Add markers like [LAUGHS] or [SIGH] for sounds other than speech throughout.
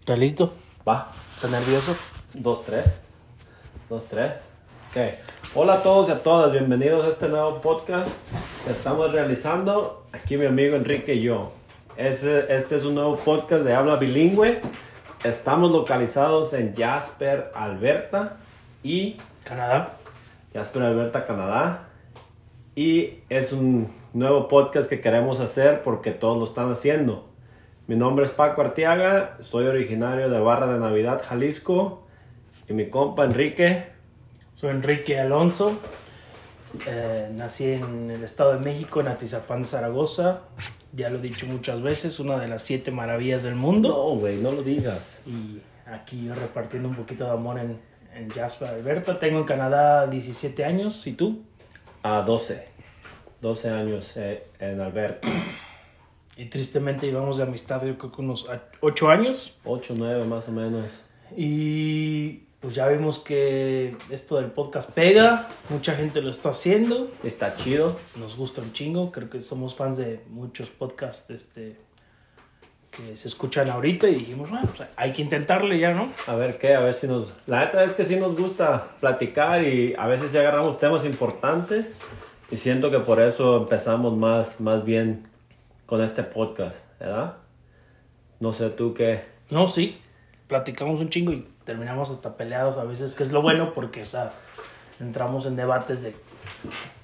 ¿Estás listo? Va. ¿Estás nervioso? Dos, tres. Dos, tres. Ok. Hola a todos y a todas. Bienvenidos a este nuevo podcast que estamos realizando. Aquí mi amigo Enrique y yo. Este, este es un nuevo podcast de habla bilingüe. Estamos localizados en Jasper, Alberta y Canadá. Jasper, Alberta, Canadá. Y es un nuevo podcast que queremos hacer porque todos lo están haciendo. Mi nombre es Paco Arteaga, soy originario de Barra de Navidad, Jalisco. Y mi compa Enrique, Soy Enrique Alonso. Eh, nací en el Estado de México, en Atizapán, Zaragoza. Ya lo he dicho muchas veces, una de las siete maravillas del mundo. no, güey, no lo digas. Y aquí yo repartiendo un poquito de amor en, en Jasper, Alberta. Tengo en Canadá 17 años. ¿Y tú? A 12, 12 años eh, en Alberta. Y tristemente llevamos de amistad yo creo que unos 8 años. 8, 9 más o menos. Y pues ya vimos que esto del podcast pega, mucha gente lo está haciendo, Está chido. nos gusta un chingo, creo que somos fans de muchos podcasts este, que se escuchan ahorita y dijimos, bueno, pues hay que intentarle ya, ¿no? A ver qué, a ver si nos... La neta es que sí nos gusta platicar y a veces ya agarramos temas importantes y siento que por eso empezamos más, más bien con este podcast, ¿verdad? No sé tú qué... No, sí, platicamos un chingo y terminamos hasta peleados a veces, que es lo bueno porque, o sea, entramos en debates de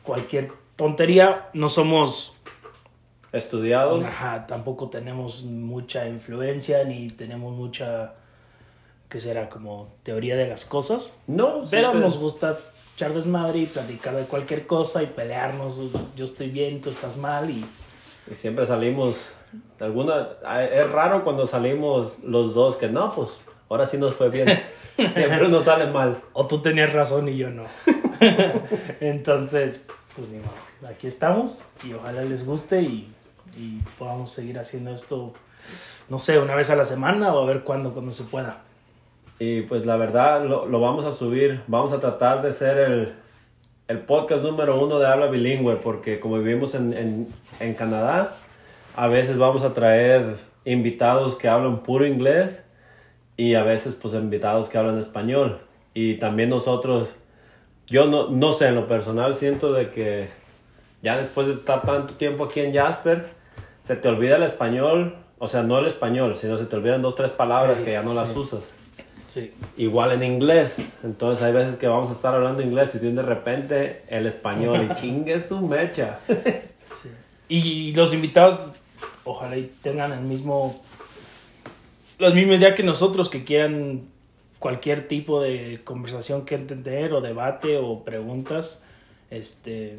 cualquier tontería, no somos Estudiados. Ajá, tampoco tenemos mucha influencia ni tenemos mucha, que será como teoría de las cosas, No, pero siempre- nos gusta echar desmadre y platicar de cualquier cosa y pelearnos, yo estoy bien, tú estás mal y Y siempre salimos... Alguna... Es raro cuando salimos los dos que no, pues ahora sí nos fue bien. [LAUGHS] Siempre nos sale mal. o tú tenías razón y yo no. [LAUGHS] Entonces, pues ni modo, aquí estamos y ojalá les guste y, y podamos seguir haciendo esto, no sé, una vez a la semana o a ver cuándo, cuando se pueda. Y pues la verdad lo, lo vamos a subir, vamos a tratar de ser el, el podcast número uno de habla bilingüe, porque como vivimos en, en, en Canadá, a veces vamos a traer invitados que hablan puro inglés y a veces pues invitados que hablan español. Y también nosotros, yo no, no sé, en lo personal siento de que ya después de estar tanto tiempo aquí en Jasper, se te olvida el español, o sea, no el español, sino se te olvidan dos, tres palabras que ya no las Sí. usas Sí. igual en inglés. Entonces hay veces que vamos a estar hablando inglés y de repente el español y [LAUGHS] chingue su mecha. Sí. Y los invitados, ojalá y tengan el mismo, la misma idea que nosotros, que quieran cualquier tipo de conversación que entender o debate o preguntas. Este,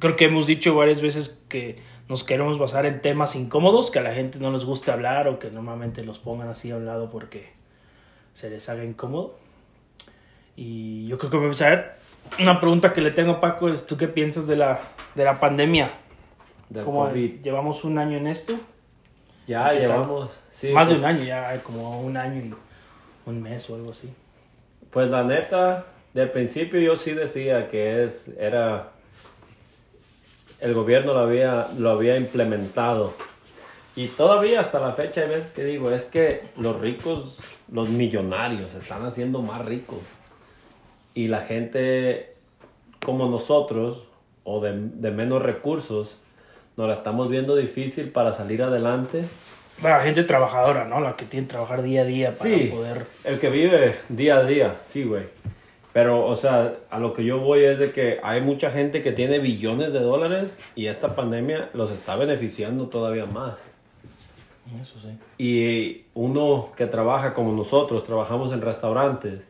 creo que hemos dicho varias veces que nos queremos basar en temas incómodos, que a la gente no les guste hablar o que normalmente los pongan así a un lado porque se les haga incómodo. Y yo creo que vamos a ver. Una pregunta que le tengo a Paco es, ¿tú qué piensas de la, de la pandemia? Del Como COVID. llevamos un año en esto, Ya llevamos. sí, más de un año, ya como un año y un mes o algo así. Pues la neta, de principio yo sí decía que es, era, el gobierno lo había, lo había implementado. Y todavía hasta la fecha hay veces que digo, es que los ricos, los millonarios, se están haciendo más ricos. Y la gente como nosotros, o de, de menos recursos, nos la estamos viendo difícil para salir adelante. La gente trabajadora, ¿no? La que tiene que trabajar día a día para Sí, poder... el que vive día a día, sí, güey. Pero, o sea, a lo que yo voy es de que hay mucha gente que tiene billones de dólares y esta pandemia los está beneficiando todavía más. Eso sí. Y uno que trabaja como nosotros, trabajamos en restaurantes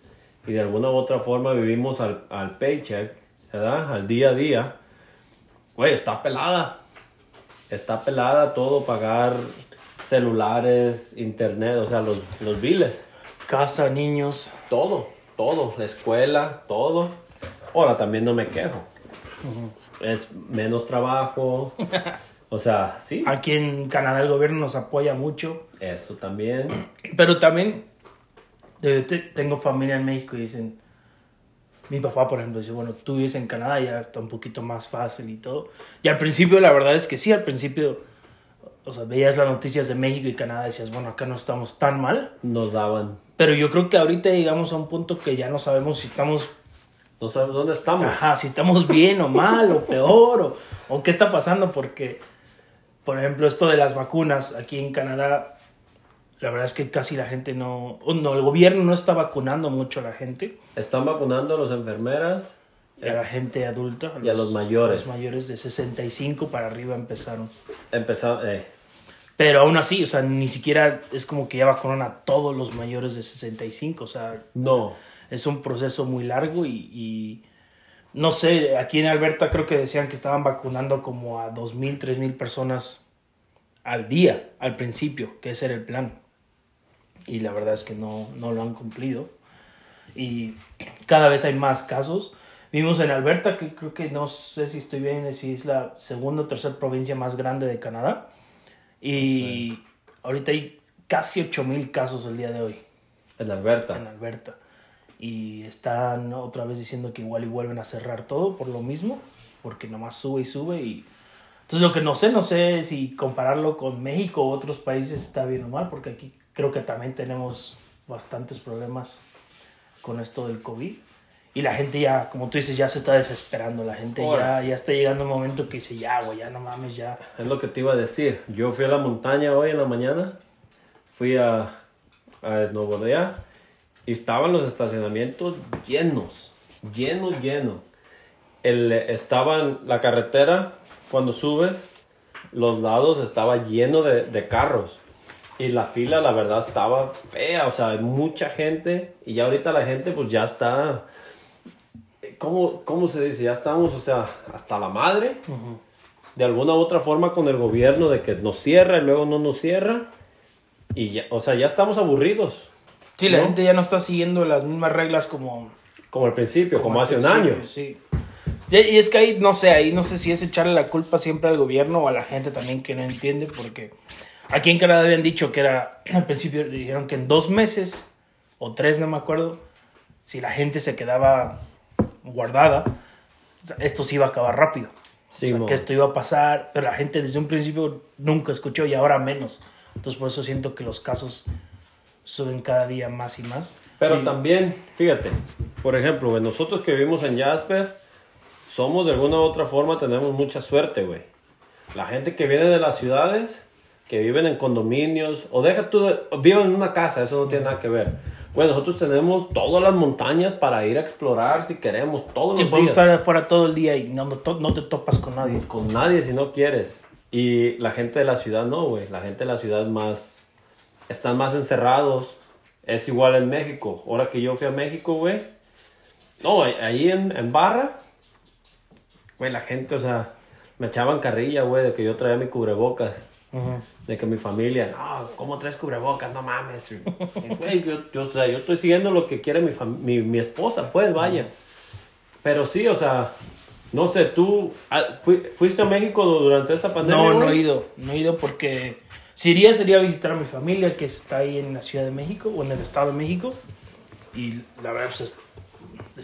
y de alguna u otra forma vivimos al, al paycheck, ¿verdad? Al día a día. Güey, está pelada. Está pelada todo, pagar celulares, internet, o sea, los, los biles. Casa, niños. Todo, todo, la escuela, todo. Ahora también no me quejo. Es menos trabajo. [LAUGHS] O sea, sí, Aquí en Canadá el gobierno nos apoya mucho. eso también. Pero también eh, te- tengo familia en México y dicen, mi papá por ejemplo dice, bueno, tú vives en Canadá, ya está un poquito más fácil y todo. Y al principio la verdad es que sí, al principio o sea, veías las noticias de México y Canadá y decías, bueno, acá no estamos tan mal. Nos daban. Pero yo creo que ahorita llegamos a un punto que ya no sabemos si estamos, No sabemos dónde estamos. ajá, si estamos bien o mal o peor o, o qué está pasando porque, por ejemplo, esto de las vacunas aquí en Canadá, la verdad es que casi la gente no, no, el gobierno no está vacunando mucho a la gente, Están vacunando a las enfermeras. a la gente adulta. Y a los mayores. Los mayores de 65 para arriba empezaron. Empezaron, eh, Pero aún así, o sea, ni siquiera es como que ya vacunan a todos los mayores de 65, o sea, no. es un proceso muy largo y, y no sé, aquí en Alberta creo que decían que estaban vacunando como a 2.000, 3.000 personas al día, al principio, que ese era el plan. Y la verdad es que no, no lo han cumplido. Y cada vez hay más casos. Vimos en Alberta, que creo que no sé si estoy bien, si es la segunda o tercera provincia más grande de Canadá. Y ahorita hay casi 8.000 casos el día de hoy En Alberta. en Alberta. Y están otra vez diciendo que igual y vuelven a cerrar todo por lo mismo, porque nomás sube y sube. Y... Entonces lo que no sé, no sé si compararlo con México o otros países está bien o mal, porque aquí creo que también tenemos bastantes problemas con esto del COVID. Y la gente ya, como tú dices, ya se está desesperando. La gente ya, ya está llegando un momento que dice, ya, güey, ya no mames, ya. Es lo que te iba a decir. Yo fui a la montaña hoy en la mañana. Fui a, a snowboardear. Estaban los estacionamientos llenos. Llenos, llenos. El, estaban la carretera, cuando subes, los lados estaba lleno de, de carros. Y la fila, la verdad, estaba fea. O sea, hay mucha gente. Y ya ahorita la gente, pues ya está. ¿Cómo, ¿Cómo se dice? Ya estamos, o sea, hasta la madre de alguna u otra forma con el gobierno de que nos cierra y luego no nos cierra. Y ya, o sea, ya estamos aburridos. Sí, la ¿No? gente ya no está siguiendo las mismas reglas como, Como al principio, como, al hace un año. Sí. Y, y es que ahí, no sé, ahí no sé si es echarle la culpa siempre al gobierno o a la gente también que no entiende, porque aquí en Canadá habían dicho que era, [CLEARS THROAT] al principio dijeron que en dos meses, o tres, no me acuerdo, si la gente se quedaba guardada, esto se iba a acabar rápido. Sí, o sea, que esto iba a pasar, pero la gente desde un principio nunca escuchó y ahora menos. Entonces por eso siento que los casos suben cada día más y más. Pero Y- también, fíjate, por ejemplo, güey, nosotros que vivimos en Jasper, somos de alguna u otra forma, tenemos mucha suerte, güey. La gente que viene de las ciudades, que viven en condominios, o deja tú, viven en una casa, eso no tiene nada que ver. Güey, nosotros tenemos todas las montañas para ir a explorar si queremos, todos Sí, los podemos días. estar afuera todo el día y no, no, te topas con nadie. Con nadie si no quieres. Y la gente de la ciudad no, güey. La gente de la ciudad más... Están más encerrados. Es igual en México. Ahora que yo fui a México, güey. No, ahí- en, en Barra. Güey, la gente, o sea... Me echaban carrilla, güey, de que yo traía mi cubrebocas. De que mi familia, no, ¿cómo traes cubrebocas? No mames. [LAUGHS] Güey, yo, yo, o sea, yo estoy siguiendo lo que quiere mi, mi, mi esposa, pues, vaya. Pero sí, o sea, no sé, tú ah, fui- fuiste a México durante esta pandemia. No, no he ido, no he ido porque si iría sería visitar a mi familia que está ahí en la Ciudad de México o en el Estado de México y la verdad pues, es-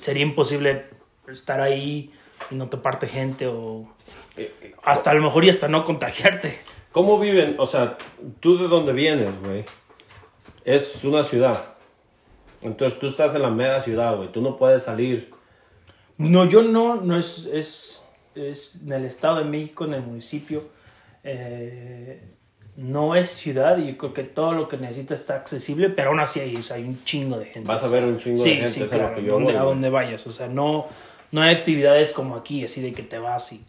sería imposible estar ahí y no toparte gente o Eh, eh, hasta a lo mejor y hasta no contagiarte. ¿Cómo viven? O sea, tú de dónde vienes, güey. Es una ciudad. Entonces tú estás en la mera ciudad, güey. Tú no puedes salir. No, yo no, no es, es, es en el Estado de México, en el municipio. eh, no es ciudad y yo creo que todo lo que necesita está accesible, pero aún así hay, o sea, hay un chingo de gente. Vas a ver un chingo sí, de gente. sí, es a lo claro, que yo donde- voy, a donde vayas. O sea, no, no hay actividades como aquí, así de que te vas y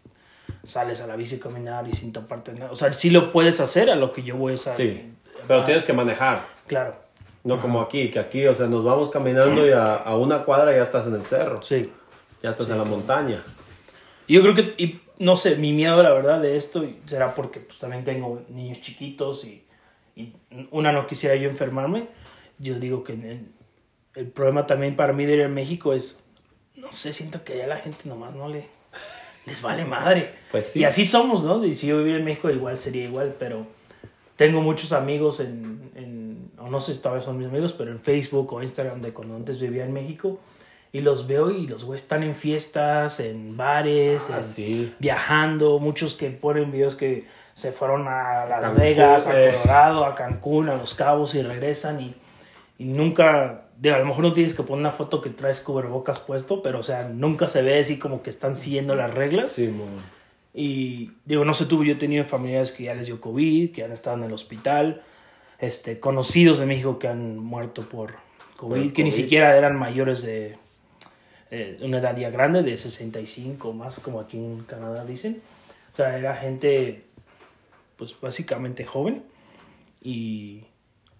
sales a la bici a caminar y sin toparte nada. O sea, sí lo puedes hacer a lo que yo voy a hacer. Sí, pero tienes que manejar. Claro, No como aquí, que aquí, o sea, nos vamos caminando y a, a una cuadra ya estás en el cerro. sí. Ya estás en la montaña. Yo creo que, y no sé, mi miedo, la verdad, de esto será porque pues, también tengo niños chiquitos y, y una, no quisiera yo enfermarme. Yo digo que el, el problema también para mí de ir a México es, no sé, siento que allá la gente nomás no le, les vale madre. Pues sí. Y así somos, ¿no? Y si yo viviera en México igual sería igual, pero tengo muchos amigos en, en o no sé si todavía son mis amigos, pero en Facebook o Instagram de cuando antes vivía en México. Y los veo y los güeyes están en fiestas, en bares, Ah, en- sí. viajando. Muchos que ponen videos que se fueron a Las Cancún, Vegas, a. Colorado, a Cancún, a Los Cabos y regresan y, y nunca, digo, a lo mejor no tienes que poner una foto que traes cubrebocas puesto, pero o sea, nunca se ve así como que están siguiendo las reglas. Sí, mon. Y digo, no sé tú, yo he tenido familiares que ya les dio COVID, que han estado en el hospital, este, conocidos de México que han muerto por COVID, Por que ni siquiera eran mayores de eh, una edad ya grande, de 65 más, como aquí en Canadá dicen. O sea, era gente, pues básicamente joven. Y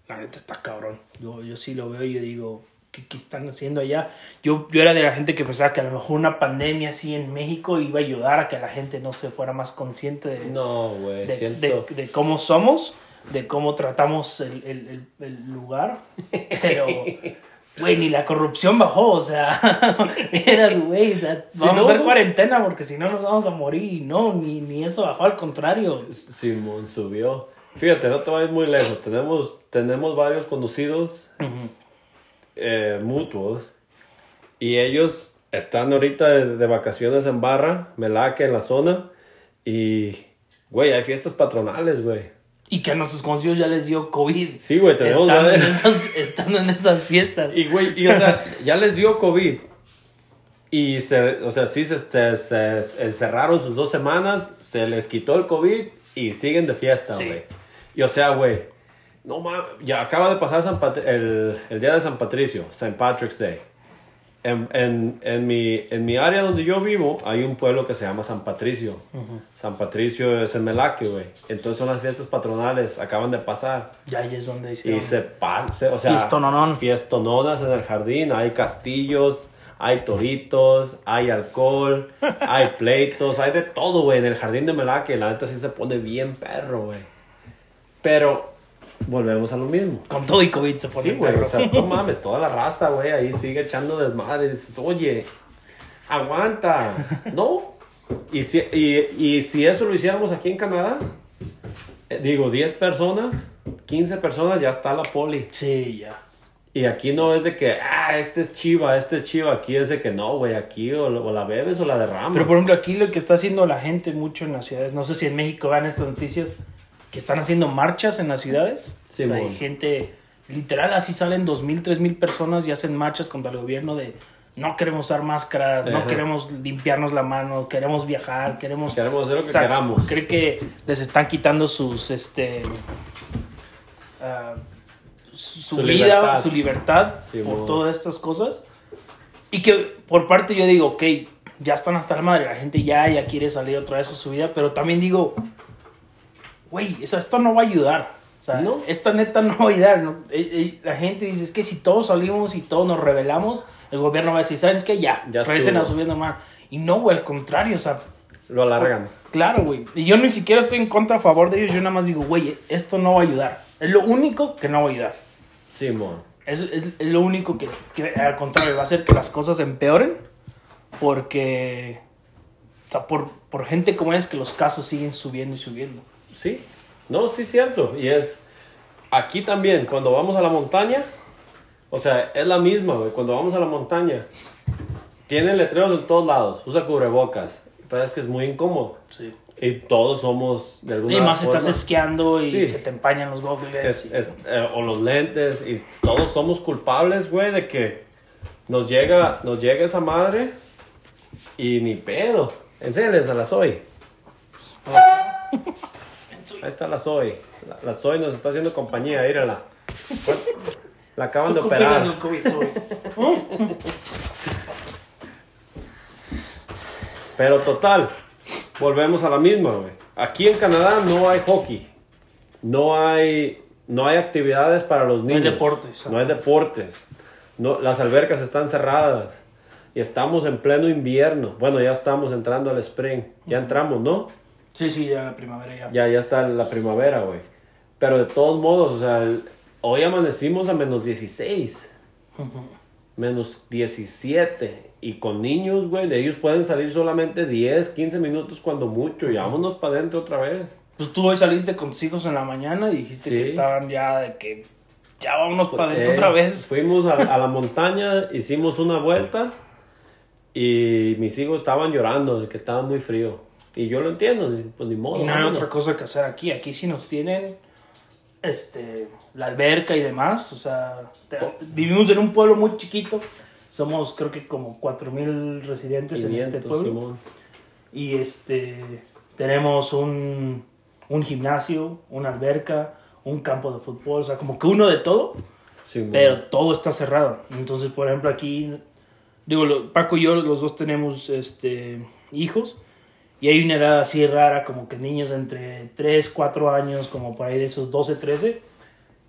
la neta está cabrón. Yo, yo sí lo veo y yo digo, ¿qué, qué están haciendo allá? Yo, yo era de la gente que pensaba que a lo mejor una pandemia así en México iba a ayudar a que la gente no se fuera más consciente de, No, güey, de, siento... de- de cómo somos, de cómo tratamos el, el- el- el lugar. [LAUGHS] Pero, güey, ni la corrupción bajó, o sea, [LAUGHS] eras, güey, o sea, vamos no, a hacer cuarentena porque si no nos vamos a morir. Y no, ni, ni eso bajó, al contrario. Simón subió. Fíjate, no te vayas muy lejos. Tenemos, tenemos varios conocidos eh, mutuos y ellos están ahorita de, de vacaciones en Barra, Melaque, en la zona y, güey, hay fiestas patronales, güey. Y que a nuestros conocidos ya les dio COVID. Sí, güey, tenemos estando, en varios- esas, estando en esas fiestas. Y, güey, y, o sea, [LAUGHS] ya les dio COVID. Y, se, o sea, sí se, se, se encerraron sus dos semanas, se les quitó el COVID y siguen de fiesta, Sí. güey. Y, o sea, güey, no mames, ya acaba de pasar San Pat- el, el día de San Patricio, St. Patrick's Day. En, en, en, mi, en mi área donde yo vivo hay un pueblo que se llama San Patricio. San Patricio es en Melaque, güey. Entonces son las fiestas patronales, acaban de pasar. Ya ahí es donde Y hicieron. se pasa, o sea, Fiestononón. fiestononas en el jardín, hay castillos, hay toritos, hay alcohol, [LAUGHS] hay pleitos, hay de todo, güey, en el jardín de Melaque, la neta sí se pone bien perro, güey. Pero volvemos a lo mismo. Con todo y COVID se pone Sí, güey, o sea, no mames, toda la raza, güey, ahí sigue echando desmadre, dices, oye, aguanta, [LAUGHS] ¿no? Y si, y, y si eso lo hiciéramos aquí en Canadá, eh, digo, 10 personas, 15 personas, ya está la poli. Sí, ya. Y aquí no es de que, ah, este es chiva, este es chiva. Aquí es de que no, güey, aquí o, o la bebes o la derramas. Pero por ejemplo, aquí lo que está haciendo la gente mucho en las ciudades, no sé si en México vean estas noticias, que están haciendo marchas en las ciudades. Sí, o sea, hay gente, literal, así salen dos mil, tres mil personas y hacen marchas contra el gobierno de no queremos usar máscaras, no queremos limpiarnos la mano, queremos viajar, queremos... Queremos hacer lo que o sea, queramos. Cree que les están quitando sus, este... ah, su, vida, libertad. su libertad Sí, por todas estas cosas. Y que por parte yo digo, ok, ya están hasta la madre, la gente ya, ya quiere salir otra vez a su vida, pero también digo, güey, o sea, esto no va a ayudar. O sea, No. esta neta no va a ayudar. ¿no? Eh, eh, La gente dice, es que si todos salimos y todos nos rebelamos, el gobierno va a decir, ¿sabes qué? Ya, Ya regresen a estuvo. su vida normal. Y no, güey, al contrario, o sea, Lo alargan. claro, güey. Y yo ni siquiera estoy en contra, a favor de ellos, yo nada más digo, güey, esto no va a ayudar. Es lo único que no va a ayudar. Simón. Es, es, es lo único que, que, al contrario, va a hacer que las cosas empeoren. Porque, o sea, por, por gente como es que los casos siguen subiendo y subiendo. Sí. No, sí, cierto. Y es. Aquí también, cuando vamos a la montaña, o sea, es la misma, güey. Cuando vamos a la montaña, tiene letreros en todos lados, usa cubrebocas. Pero es que es muy incómodo. Sí. Y todos somos de alguna Y más forma. estás esquiando y Sí. se te empañan los goggles. y- eh, o los lentes. Y todos somos culpables, güey, de que nos llega, nos llega esa madre y ni pedo. Enséñales a la Zoe. [LAUGHS] Ahí está la Zoe. La, la Zoe nos está haciendo compañía, írala. La acaban de ¿Tú qué opinas operar. Zoe? Pero total, volvemos a la misma, güey. Aquí en Canadá no hay hockey. No hay, no hay actividades para los hay niños. deportes. No hay deportes. No, las albercas están cerradas. Y estamos en pleno invierno. Bueno, ya estamos entrando al spring. Ya entramos, ¿no? Sí, sí, ya la primavera ya. Ya, ya está la primavera, güey. Pero de todos modos, o sea, el- hoy amanecimos a menos 16. Menos 17. Y con niños, güey, de ellos pueden salir solamente 10, 15 minutos cuando mucho. Y vámonos para adentro otra vez. Pues tú hoy saliste con tus hijos en la mañana y dijiste Sí. que estaban ya de que ya vámonos para adentro Eh, otra vez. Fuimos a, a la montaña, hicimos una vuelta. Y mis hijos estaban llorando de que estaba muy frío. Y yo lo entiendo, pues ni modo. Y no hay vámonos. otra cosa que hacer aquí. Aquí sí nos tienen este, la alberca y demás. O sea, te- vivimos en un pueblo muy chiquito. Somos creo que como 4.000 residentes en 500, este pueblo. Simón. Y este, tenemos un, un gimnasio, una alberca, un campo de fútbol. O sea, como que uno de todo. Pero todo está cerrado. Entonces, por ejemplo, aquí, digo, Paco y yo, los dos tenemos este, hijos. Y hay una edad así rara, como que niños entre 3, 4 años, como por ahí de esos 12, 13,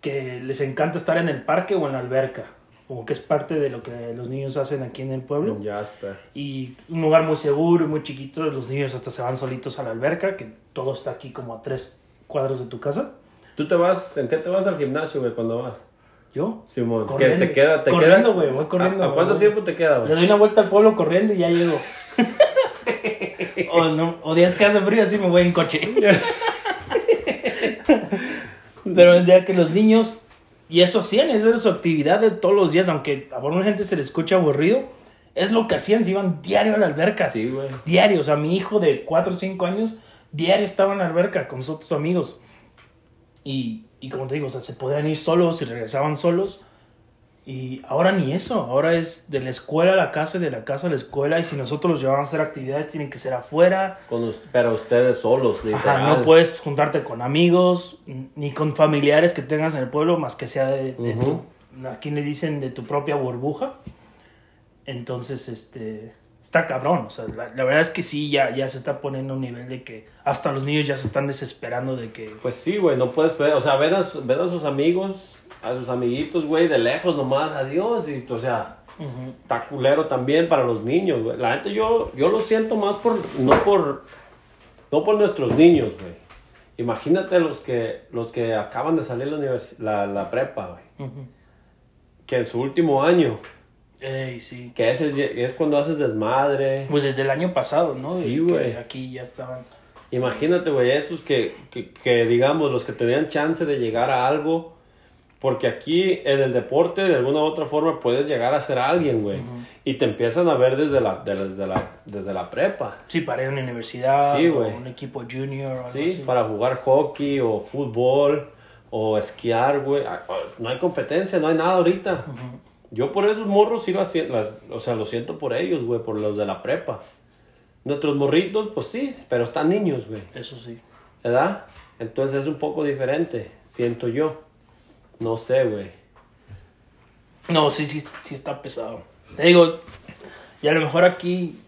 que les encanta estar en el parque o en la alberca. Como que es parte de lo que los niños hacen aquí en el pueblo. Jasper. Y un lugar muy seguro y muy chiquito. Los niños hasta se van solitos a la alberca, que todo está aquí como a 3 cuadros de tu casa. ¿Tú te vas, en qué te vas al gimnasio, güey, cuando vas? Yo Simón, ¿qué Corriendo. te queda? Te Corriendo, güey, voy corriendo, ¿A, a cuánto güey. tiempo te queda, Le güey? doy una vuelta al pueblo corriendo y ya llego. [LAUGHS] o, no, o días que hace frío, así me voy en coche. Pero es ya que los niños, y eso hacían, esa era su actividad de todos los días, aunque a alguna gente se le escucha aburrido, es lo que hacían, se iban diario a la alberca. Sí, güey. Diario, o sea, mi hijo de 4 o 5 años, diario estaba en la alberca con sus otros amigos. Y, y como te digo, o sea, se podían ir solos y regresaban solos. Y ahora ni eso, ahora es de la escuela a la casa y de la casa a la escuela. Y si nosotros los llevamos a hacer actividades, tienen que ser afuera. Con us- pero ustedes solos, Ajá, literal. no puedes juntarte con amigos ni con familiares que tengas en el pueblo, más que sea de, de Ujú. tu, aquí le dicen de tu propia burbuja. Entonces, este, está cabrón. O sea, la, la verdad es que sí, ya, ya se está poniendo a un nivel de que hasta los niños ya se están desesperando de que... Pues sí, güey, no puedes ver, o sea, ver a, ver a sus amigos, a sus amiguitos, güey, de lejos nomás, adiós, y, o sea, Ujú. está culero también para los niños, güey. La gente, yo, yo lo siento más por, no por, no por nuestros niños, güey. Imagínate los que, los que acaban de salir la, univers- la, la prepa, güey. Que en su último año, Ey, sí. que es, el, es cuando haces desmadre. Pues desde el año pasado, ¿no? Sí, güey. Aquí ya estaban... Imagínate, güey, esos que, que, que, digamos, los que tenían chance de llegar a algo, porque aquí en el deporte, de alguna u otra forma, puedes llegar a ser alguien, güey. Y te empiezan a ver desde la, de- desde la, desde la prepa, Sí, para ir a una universidad, Sí, o un equipo junior o algo ¿sí? así. Para jugar hockey o fútbol o esquiar, güey. Ah, ah, No hay competencia, no hay nada ahorita. Yo por esos morros sí las, las- o sea, lo siento por ellos, güey, por los de la prepa. Nuestros morritos, pues sí, pero están niños, güey. Eso sí. ¿Verdad? Entonces es un poco diferente, siento yo. No sé, güey. No, sí, sí, sí está pesado. Te digo, y a lo mejor aquí,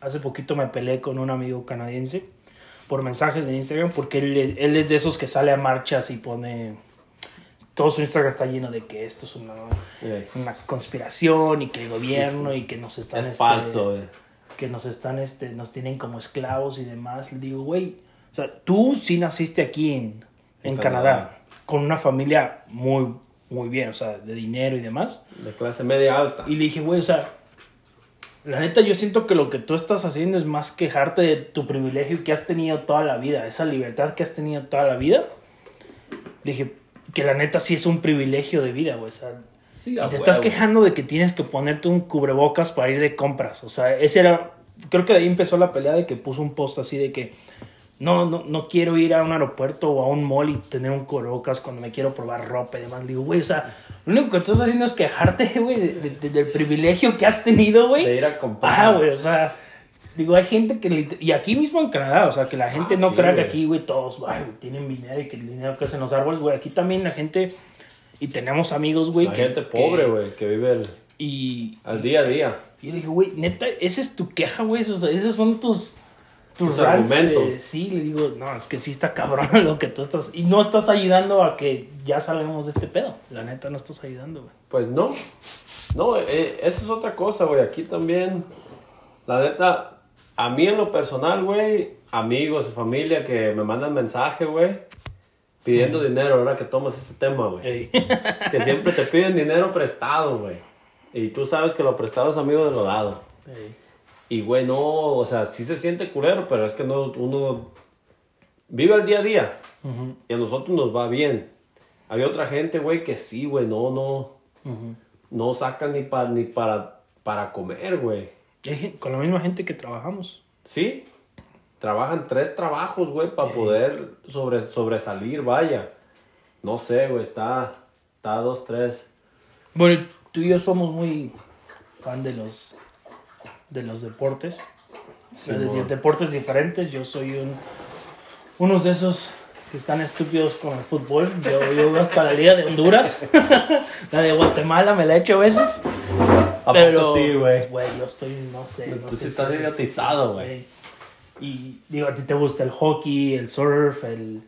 hace poquito me peleé con un amigo canadiense por mensajes de Instagram, porque él, él es de esos que sale a marchas y pone... Todo su Instagram está lleno de que esto es una, una conspiración y que el gobierno y que nos están... Es este, falso, güey. que nos están, este, nos tienen como esclavos y demás. Le digo, güey, o sea, tú sí naciste aquí en, en, En Canadá, Canadá. Con una familia muy, muy bien, o sea, de dinero y demás. De clase media alta. Y le dije, güey, o sea, la neta yo siento que lo que tú estás haciendo es más quejarte de tu privilegio que has tenido toda la vida, esa libertad que has tenido toda la vida. Le dije, que la neta sí es un privilegio de vida, güey, o sea, Sí, te estás quejando de que tienes que ponerte un cubrebocas para ir de compras. O sea, ese era. Creo que de ahí empezó la pelea de que puso un post así de que no, no, no quiero ir a un aeropuerto o a un mall y tener un cubrebocas cuando me quiero probar ropa y demás. Le digo, güey, o sea, lo único que tú estás haciendo es quejarte, [LAUGHS] güey, de- de- de- del privilegio que has tenido, güey. De ir a comprar. Ah, güey, o sea, digo, hay gente que, y aquí mismo en Canadá, o sea, que la gente Ah, no sí, crea que aquí, güey, todos, güey, tienen dinero y que el dinero que hacen los árboles, güey, aquí también la gente, y tenemos amigos, güey, La que... gente pobre, güey, que vive el- Y, al día a día. y yo le dije, güey, neta, esa es tu queja, güey, esos, esos son tus... Tus rants, argumentos. eh, sí, le digo, no, es que sí está cabrón [LAUGHS] lo que tú estás... Y no estás ayudando a que ya salgamos de este pedo. La neta, no estás ayudando, güey. Pues no. No, eh, eso es otra cosa, güey. Aquí también, la neta, a mí en lo personal, güey, amigos familia que me mandan mensaje, güey, pidiendo dinero, ahora que tomas ese tema, güey. Ey. [LAUGHS] Que siempre te piden dinero prestado, güey. Y tú sabes que lo prestado es amigo de lo dado. Ey. Y, güey, no, o sea, sí se siente culero, pero es que no, uno vive el día a día. Y a nosotros nos va bien. Hay otra gente, güey, que sí, güey, no, no, no sacan ni, para ni para, para comer, güey. Con la misma gente que trabajamos. ¿Sí? trabajan tres trabajos, güey, para poder sobre, sobresalir, vaya. No sé, güey, está, está dos, tres. Bueno, tú y yo somos muy fan de los, de los deportes. De, de deportes diferentes. Yo soy un, unos de esos que están estúpidos con el fútbol. Yo, yo [LAUGHS] hasta la Liga de Honduras. [LAUGHS] la de Guatemala me la he hecho veces. ¿A Pero, sí, güey? Güey, yo estoy, no sé. no Tú sé sí estás idiotizado, güey. Y digo, a ti te gusta el hockey, el surf, el,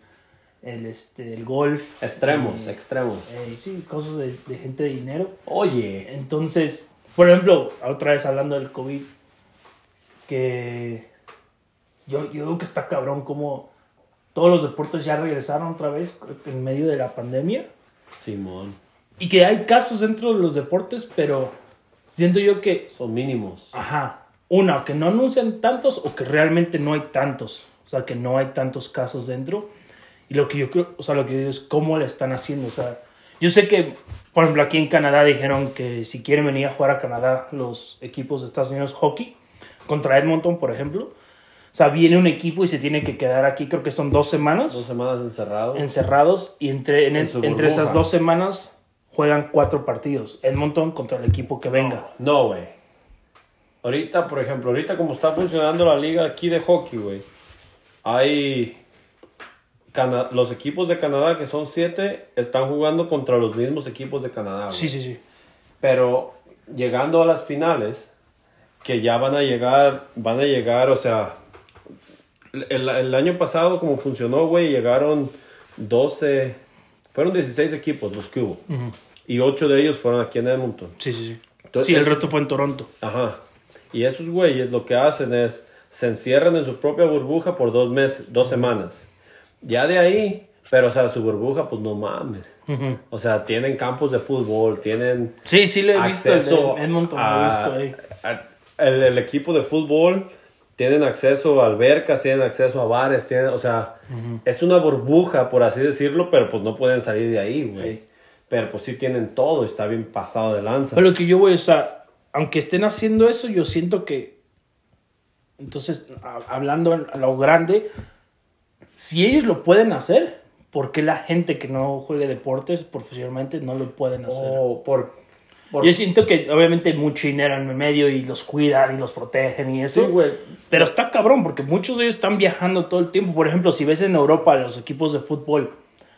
el, este, el golf. Extremos, Eh, extremos. eh, sí, cosas de, de gente de dinero. Oye, Entonces, por ejemplo, otra vez hablando del COVID, que yo, yo digo que está cabrón como todos los deportes ya regresaron otra vez en medio de la pandemia. Simón, Y que hay casos dentro de los deportes, pero siento yo que son mínimos. Ajá. Una, que no anuncian tantos o que realmente no hay tantos. O sea, que no hay tantos casos dentro. Y lo que yo creo, o sea, lo que yo digo es cómo le están haciendo. O sea, yo sé que, por ejemplo, aquí en Canadá dijeron que si quieren venir a jugar a Canadá los equipos de Estados Unidos hockey, contra Edmonton, por ejemplo. O sea, viene un equipo y se tiene que quedar aquí, creo que son dos semanas Dos semanas encerrado. encerrados y entre, en- En su entre esas dos semanas juegan cuatro partidos. Edmonton contra el equipo que venga. No, güey. Ahorita, por ejemplo, ahorita como está funcionando la liga aquí de hockey, güey. Hay... Cana- los equipos de Canadá, que son siete, están jugando contra los mismos equipos de Canadá. güey. Sí, sí, sí. Pero llegando a las finales, que ya van a llegar, van a llegar, o sea, el, el año pasado como funcionó, güey, llegaron 12, fueron 16 equipos los que hubo. Y 8 de ellos fueron aquí en Edmonton. Sí, sí, sí. Entonces, sí, el es- resto fue en Toronto. Ajá. Y esos güeyes lo que hacen es, se encierran en su propia burbuja por dos meses, dos semanas. Ya de ahí, pero o sea, su burbuja, pues no mames. O sea, tienen campos de fútbol, tienen Sí, sí, le he visto. el de acceso Edmonton, lo he a- visto ahí. a- el, el equipo de fútbol tienen acceso a albercas, tienen acceso a bares, tienen, o sea, es una burbuja, por así decirlo, pero pues no pueden salir de ahí, güey. Sí. Pero pues sí tienen todo, está bien pasado de lanza. Pero lo que yo voy, o sea, aunque estén haciendo eso, yo siento que. Entonces, a- hablando a lo grande, si ellos lo pueden hacer, ¿por qué la gente que no juegue deportes profesionalmente no lo pueden hacer? O por, por- Yo siento que obviamente hay mucho dinero en el medio y los cuidan y los protegen y eso. Sí, güey. Pero está cabrón porque muchos de ellos están viajando todo el tiempo. Por ejemplo, si ves en Europa los equipos de fútbol,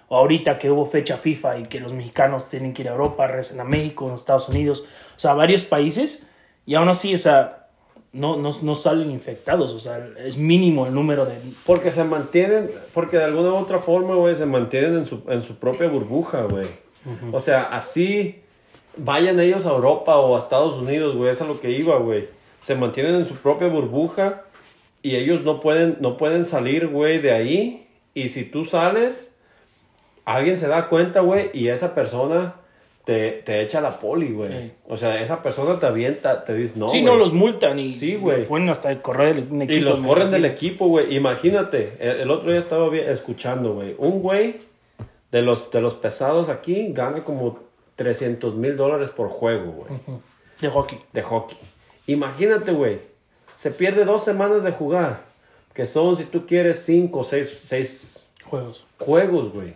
o ahorita que hubo fecha FIFA y que los mexicanos tienen que ir a Europa, regresan a México, a Estados Unidos, o sea, varios países, y aún así, o sea, no, no, no salen infectados, o sea, es mínimo el número de... Porque se mantienen, porque de alguna u otra forma, güey, se mantienen en su, en su propia burbuja, güey. O sea, así vayan ellos a Europa o a Estados Unidos, güey, es a lo que iba, güey. Se mantienen en su propia burbuja y ellos no pueden, no pueden salir, güey, de ahí. Y si tú sales, alguien se da cuenta, güey, y esa persona te, te echa la poli, güey. Sí. O sea, esa persona te avienta, te dice, no, sí, güey. no, los multan y Sí, güey. ponen hasta el correr del equipo. Y los corren del equipo, güey. Imagínate, el, el otro día estaba escuchando, güey. Un güey de los, de los pesados aquí gana como 300 mil dólares por juego, güey. De hockey. De hockey. Imagínate, güey. Se pierde dos semanas de jugar. Que son, si tú quieres, cinco, seis, seis Juegos. juegos, güey.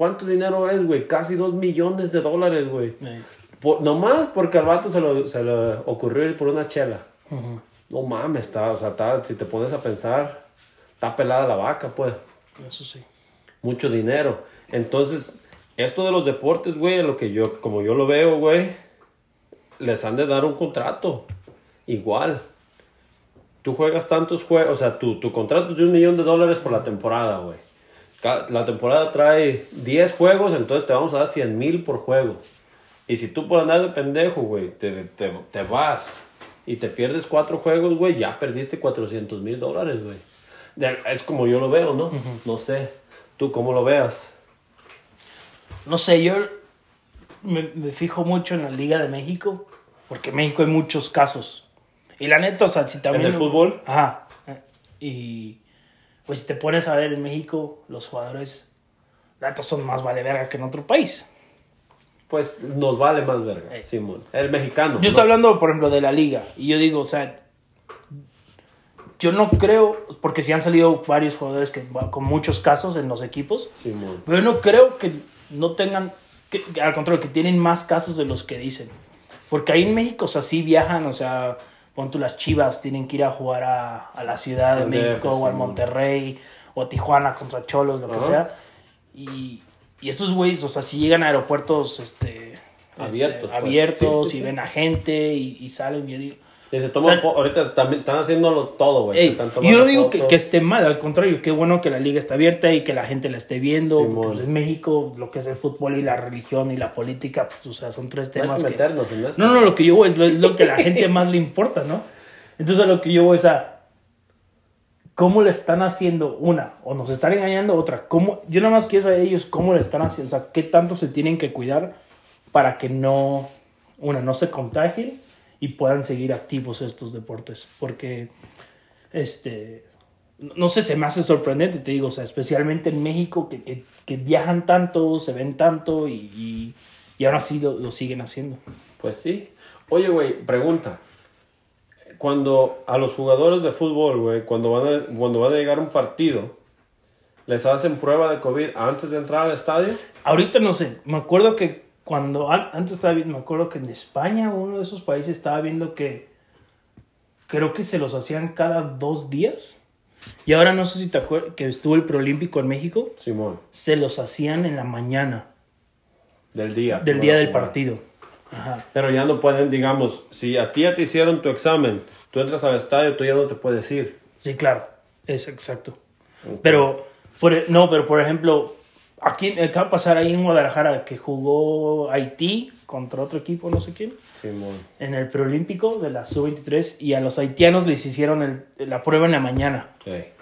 ¿Cuánto dinero es, güey? Casi dos millones de dólares, güey. Eh, Por- nomás porque al vato se, lo, se le ocurrió ir por una chela. No mames, está, o sea, está, si te pones a pensar, está pelada la vaca, pues. Eso sí. Mucho dinero. Entonces, esto de los deportes, güey, lo que yo, como yo lo veo, güey, les han de dar un contrato. Igual. Tú juegas tantos juegos, o sea, tu, tu contrato es de un millón de dólares por la temporada, güey. La temporada trae 10 juegos, entonces te vamos a dar 100 mil por juego. Y si tú por andar de pendejo, güey, te, te, te vas y te pierdes cuatro juegos, güey, ya perdiste 400 mil dólares, güey. Es como yo lo veo, ¿no? No sé. ¿Tú cómo lo veas? No sé, yo me, me fijo mucho en la Liga de México, porque en México hay muchos casos. Y la neta, o sea, si también... el fútbol? Ajá. Y pues si te pones a ver en México, los jugadores, neta, son más vale verga que en otro país. Pues nos vale más verga, Eh. Simón. El mexicano. Yo ¿no? estoy hablando, por ejemplo, de la Liga. Y yo digo, o sea, yo no creo, porque sí han salido varios jugadores que, con muchos casos en los equipos, Simón. pero yo no creo que no tengan, que al contrario, que tienen más casos de los que dicen. Porque ahí en México, o sea, sí viajan, o sea, pon tú las chivas, tienen que ir a jugar a, a la Ciudad de México o al Monterrey o a Tijuana contra Cholos, lo que sea. Y, y estos güeyes, o sea, si llegan a aeropuertos este, Abiertos, este, pues. abiertos Sí, sí, y sí. ven a gente y, y salen y yo digo, Y se toman O sea, fo- ahorita también están haciéndolo todo, güey. yo no digo que, que esté mal, al contrario, qué bueno que la liga está abierta y que la gente la esté viendo. Pues, en México, lo que es el fútbol y la religión y la política, pues, o sea, son tres No temas que que... meternos. No, no, lo que yo es lo, es lo que a la gente más le importa, ¿no? Entonces, lo que yo voy es a... ¿Cómo le están haciendo? Una, o nos están engañando, otra. ¿Cómo? Yo nada más quiero saber ellos cómo le están haciendo, o sea, qué tanto se tienen que cuidar para que no, una, no se contagien y puedan seguir activos estos deportes. Porque, este, no sé, se me hace sorprendente, te digo, o sea, especialmente en México, que, que, que viajan tanto, se ven tanto y, y, y ahora sí lo, lo siguen haciendo. Pues sí. Oye, güey, pregunta. Cuando a los jugadores de fútbol, güey, cuando van a, cuando van a llegar a un partido, ¿les hacen prueba de COVID antes de entrar al estadio? Ahorita no sé, me acuerdo que cuando an- antes estaba viendo, me acuerdo que en España, uno de esos países, estaba viendo que creo que se los hacían cada dos días. Y ahora no sé si te acuerdas que estuvo el preolímpico en México, Simón, se los hacían en la mañana del día. del día del partido. Ajá. Pero ya no pueden, digamos, si a ti ya te hicieron tu examen, tú entras al estadio, tú ya no te puedes ir. Sí, claro, es exacto. Ok. Pero, por, e- no, pero por ejemplo, aquí acaba de pasar ahí en Guadalajara que jugó Haití contra otro equipo, no sé quién. Simón. en el preolímpico de la sub-23 y a los haitianos les hicieron el- la prueba en la mañana Ey,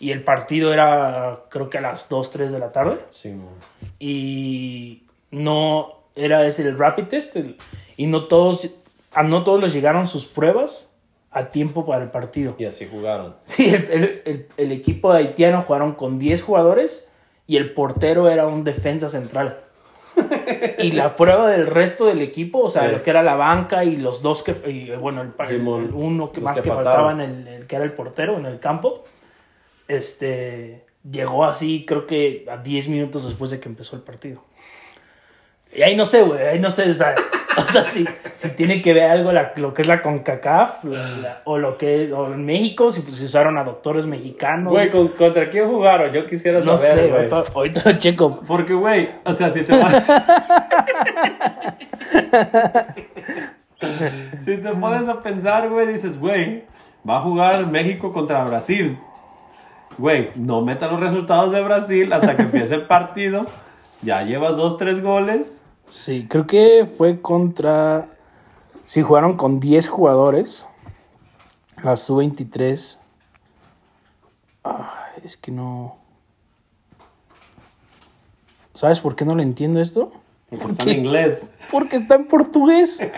y el partido era creo que a las 2, 3 de la tarde Simón. y no era ese el rapid test el- y no todos a no todos les llegaron sus pruebas a tiempo para el partido. Y así jugaron. Sí, el, el- el- equipo haitiano jugaron con 10 jugadores y el portero era un defensa central. y la prueba del resto del equipo, o sea, Sí. lo que era la banca y los dos que, y, bueno, el, uno que más que que, faltaban. faltaban, el, el que era el portero en el campo, este, llegó así, creo que a 10 minutos después de que empezó el partido. Y ahí no sé, güey, ahí no sé, o sea, [LAUGHS] o sea si, si tiene que ver algo la- lo que es la CONCACAF la- la- o lo que o en México, si, pues, usaron a doctores mexicanos. Güey, ¿con- ¿contra quién jugaron? Yo quisiera no saber, sé, güey. ahorita, ahorita lo checo. Porque, güey, o sea, si te vas... [LAUGHS] si te pones a pensar, güey, dices, güey, va a jugar México contra Brasil. Güey, no meta los resultados de Brasil hasta que empiece el partido. Ya llevas dos, tres goles. Sí, creo que fue contra. Sí, jugaron con 10 jugadores. La sub-23. Ay, es que no. ¿Sabes por qué no le entiendo esto? Porque ¿Por está en inglés. Porque está en portugués. [LAUGHS]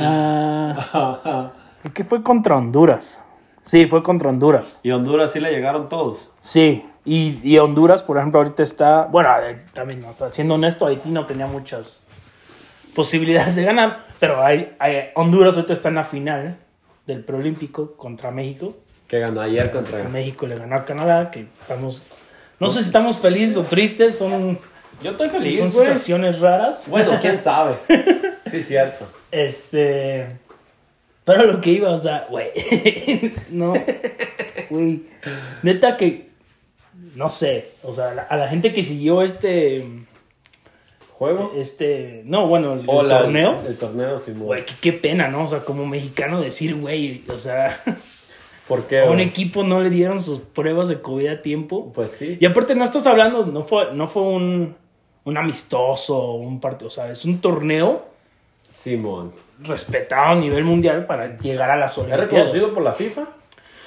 Ah, [LAUGHS] creo que fue contra Honduras. Sí, fue contra Honduras. Y Honduras sí le llegaron todos. Sí, y, y Honduras, por ejemplo, ahorita está. Bueno, también, o sea, siendo honesto, Haití no tenía muchas posibilidades de ganar. Pero hay, hay- Honduras ahorita está en la final del preolímpico contra México. Que ganó ayer contra... México le ganó a Canadá, que estamos. No sé si estamos felices o tristes, son, Yo estoy feliz, son güey. sensaciones raras. Bueno, quién sabe. [LAUGHS] Sí, cierto. Este. Pero lo que iba, o sea, güey. [LAUGHS] no. Güey. Neta que. No sé. O sea, la- a la gente que siguió este. ¿Juego? Este. No, bueno, el, la- torneo. El torneo, sí, Güey, qué, qué pena, ¿no? O sea, como mexicano decir, güey. O sea, [LAUGHS] ¿Por qué? a un equipo no le dieron sus pruebas de COVID a tiempo. Pues sí. Y aparte, no estás hablando, no fue, no fue un, un amistoso, un partido. O sea, es un torneo Simón. respetado a nivel mundial para llegar a las ¿Es Olimpiadas. reconocido por la FIFA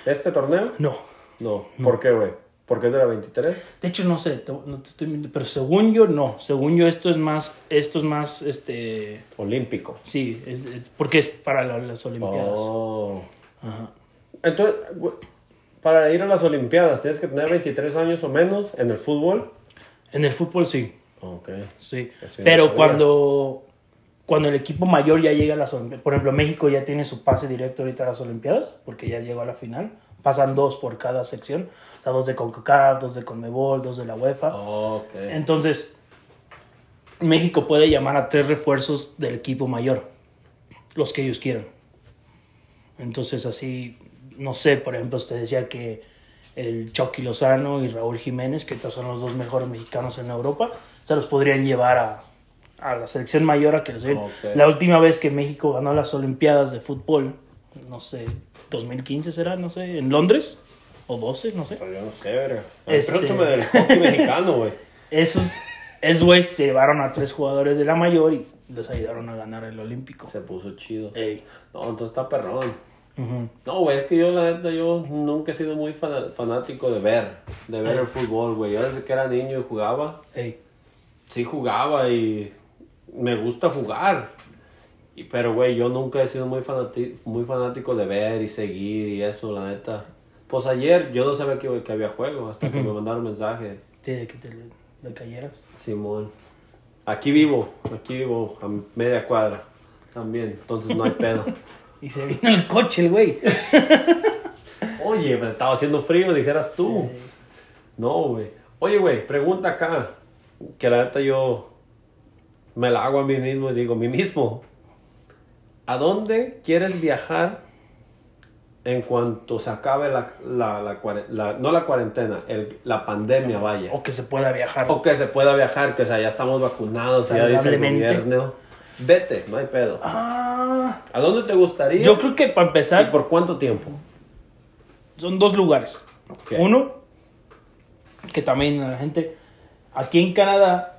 este torneo? No. No. ¿Por qué, güey? ¿Porque es de la 23? De hecho, no sé, te- no te estoy pero según yo, no. Según yo, esto es más, esto es más, este, Olímpico. sí, es, es- porque es para la- las Olimpiadas. Oh. Ajá. Entonces, para ir a las Olimpiadas tienes que tener 23 años o menos en el fútbol. En el fútbol sí, Ok. sí. Eso Pero cuando, cuando el equipo mayor ya llega a las Olimpiadas. Por ejemplo, México ya tiene su pase directo ahorita a las Olimpiadas, porque ya llegó a la final. Pasan dos por cada sección. O sea, dos de CONCACAF, dos de CONMEBOL, dos de la UEFA. Ok. Entonces, México puede llamar a tres refuerzos del equipo mayor, los que ellos quieran. Entonces, así, no sé, por ejemplo, usted decía que el Chucky Lozano y Raúl Jiménez, que estos son los dos mejores mexicanos en Europa, se los podrían llevar a, a la selección mayor a que los lleven. Ok. La última vez que México ganó las Olimpiadas de fútbol, no sé, 2015 será, no sé, en Londres, o 12, no sé. Pero yo no sé, verga. Este- Pregúntame del hockey [LAUGHS] mexicano, güey. Esos, esos güeyes se llevaron a tres jugadores de la mayor y les ayudaron a ganar el Olímpico. Se puso chido. Ey. No, entonces está perrón. No, güey, es que yo, la neta, yo nunca he sido muy fana- fanático de ver, de ver el fútbol, güey. Yo desde que era niño y jugaba, Ey. sí jugaba y me gusta jugar. Y, pero, güey, yo nunca he sido muy, fanati- muy fanático de ver y seguir y eso, la neta. Pues ayer yo no sabía que, que había juego hasta que me mandaron mensaje. Sí, de que te le cayeras. Simón. Aquí vivo, aquí vivo, a media cuadra también, entonces no hay pedo. [LAUGHS] Y se vino el coche el güey. [LAUGHS] Oye, pues estaba haciendo frío, dijeras tú. No, güey. Oye, güey, pregunta acá. Que la neta yo me la hago a mí mismo y digo, a mí mismo. ¿A dónde quieres viajar en cuanto se acabe la, la, la cuare- la- no la cuarentena, el- la pandemia vaya? O que se pueda viajar. O que se pueda viajar, que o sea, ya estamos vacunados, ya dice el gobierno. Vete, no hay pedo. Ah, ¿A dónde te gustaría? yo creo que para ¿Y empezar por cuánto tiempo? son dos lugares. Uno, que también la gente, aquí en Canadá,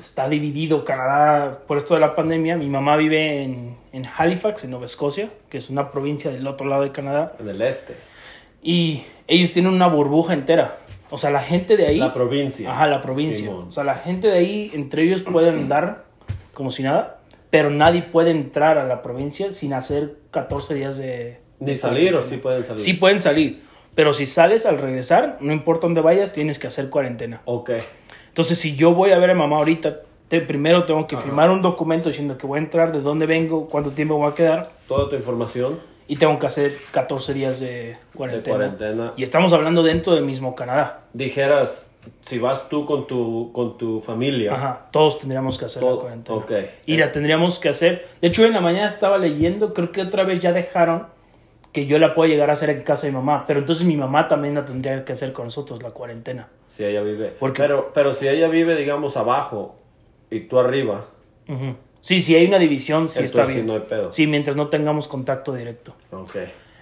está dividido Canadá por esto de la pandemia. Mi mamá vive en, en Halifax, en Nueva Escocia, que es una provincia del otro lado de Canadá. En el este. Y ellos tienen una burbuja entera. O sea, la gente de ahí... La provincia. Ajá, la provincia. Simón. O sea, la gente de ahí, entre ellos pueden andar como si nada, pero nadie puede entrar a la provincia sin hacer 14 días de... Ni de salir o sí pueden salir. Sí pueden salir, pero si sales al regresar, no importa dónde vayas, tienes que hacer cuarentena. Ok. Entonces, si yo voy a ver a mamá ahorita, te- primero tengo que firmar un documento diciendo que voy a entrar, de dónde vengo, cuánto tiempo voy a quedar, Toda tu información y tengo que hacer 14 días de cuarentena. de cuarentena. Y estamos hablando dentro del mismo Canadá. Dijeras, si vas tú con tu, con tu familia. Ajá, todos tendríamos que hacer la cuarentena. ok. Y la tendríamos que hacer. De hecho, en la mañana estaba leyendo, creo que otra vez ya dejaron que yo la pueda llegar a hacer en casa de mi mamá. Pero entonces mi mamá también la tendría que hacer con nosotros, la cuarentena. Si ella vive. Porque- Pero, pero si ella vive, digamos, abajo y tú arriba, Ujú. Sí, si hay una división, sí está bien. no hay pedo. Sí, mientras no tengamos contacto directo. Ok.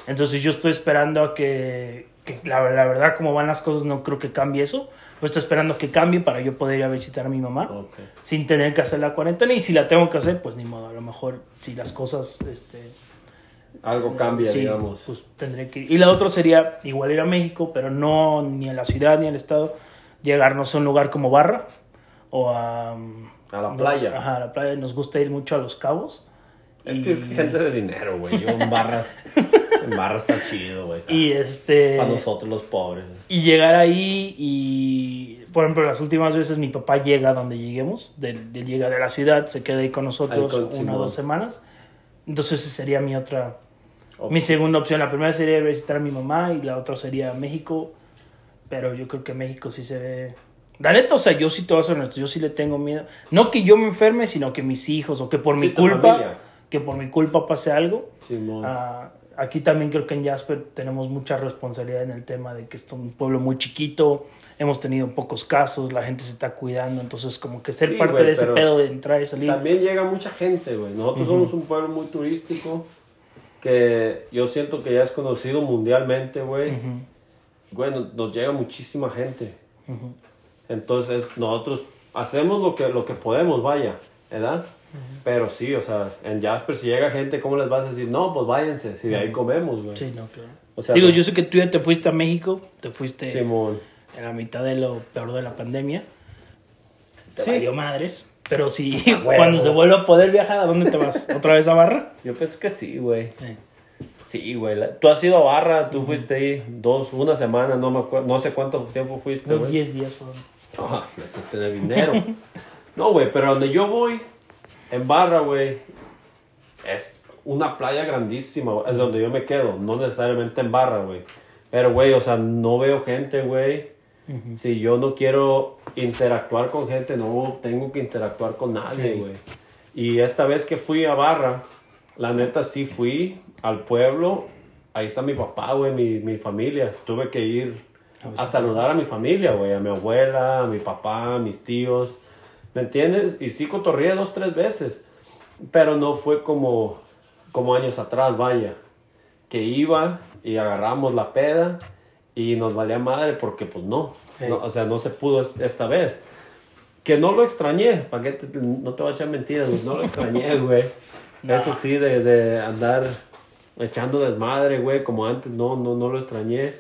Entonces yo estoy esperando a que, que la, la verdad, como van las cosas, no creo que cambie eso. Pues estoy esperando que cambie para yo poder ir a visitar a mi mamá. Ok. sin tener que hacer la cuarentena y si la tengo que hacer pues ni modo a lo mejor si las cosas este Algo cambia, sí, digamos. pues tendré que ir. y la otra sería igual ir a México pero no ni a la ciudad ni al estado llegarnos a un lugar como Barra o a A la playa. ajá a la playa nos gusta ir mucho a los Cabos Es y, que gente de dinero, güey. Yo en barra. [LAUGHS] en barra está chido, güey. y este Para nosotros los pobres. y llegar ahí y por ejemplo las últimas veces mi papá llega donde lleguemos del llega de la ciudad se queda ahí con nosotros una o dos semanas entonces esa sería mi otra mi segunda opción la primera sería visitar a mi mamá y la otra sería México pero yo creo que México sí se ve la neta o sea yo sí te voy a ser honesto yo sí le tengo miedo no que yo me enferme sino que mis hijos o que por Sí, mi culpa familia. que por mi culpa pase algo Simón. Ah, aquí también creo que en Jasper tenemos mucha responsabilidad en el tema de que es un pueblo muy chiquito, hemos tenido pocos casos, la gente se está cuidando, entonces como que ser Sí, parte güey, de ese pedo de entrar y salir. También llega mucha gente, güey. Nosotros Ujú. somos un pueblo muy turístico que yo siento que ya es conocido mundialmente, güey. Güey, nos, nos llega muchísima gente. ujú. Entonces, nosotros hacemos lo que, lo que podemos, vaya, ¿verdad? Pero sí, o sea, en Jasper, si llega gente, ¿cómo les vas a decir? No, pues váyanse, si de ahí comemos, güey. Sí, no, claro. O sea, Digo, no- yo sé que tú ya te fuiste a México, te fuiste Simón. en la mitad de lo peor de la pandemia, te Sí. valió madres, pero si [LAUGHS] Ah, huevo. cuando se vuelva a poder viajar, ¿a dónde te vas? [LAUGHS] ¿Otra vez a Barra? Yo pienso que sí, güey. Eh. Sí, güey. Tú has ido a Barra, tú fuiste ahí dos, una semana, no me acuerdo, no sé cuánto tiempo fuiste, Unos güey. 10 días fueron. Ah, ese tener dinero. [LAUGHS] No, güey, pero donde yo voy, En Barra, güey, es una playa grandísima, es donde yo me quedo, no necesariamente en Barra, güey. Pero, güey, o sea, no veo gente, güey. Si yo no quiero interactuar con gente, no tengo que interactuar con nadie, Sí. güey. Y esta vez que fui a Barra, la neta sí fui al pueblo. Ahí está mi papá, güey, mi, mi familia. Tuve que ir a saludar a mi familia, güey, a mi abuela, a mi papá, a mis tíos. ¿Me entiendes? Y sí cotorreé dos, tres veces. Pero no fue como, como años atrás, vaya. Que iba y agarramos la peda y nos valía madre porque pues no. Sí. No, o sea, no se pudo es- esta vez. Que no lo extrañé, ¿para qué te- no te voy a echar mentiras? No lo extrañé, [LAUGHS] güey. No. Eso sí, de, de andar echando desmadre, güey, como antes, no, no, no lo extrañé.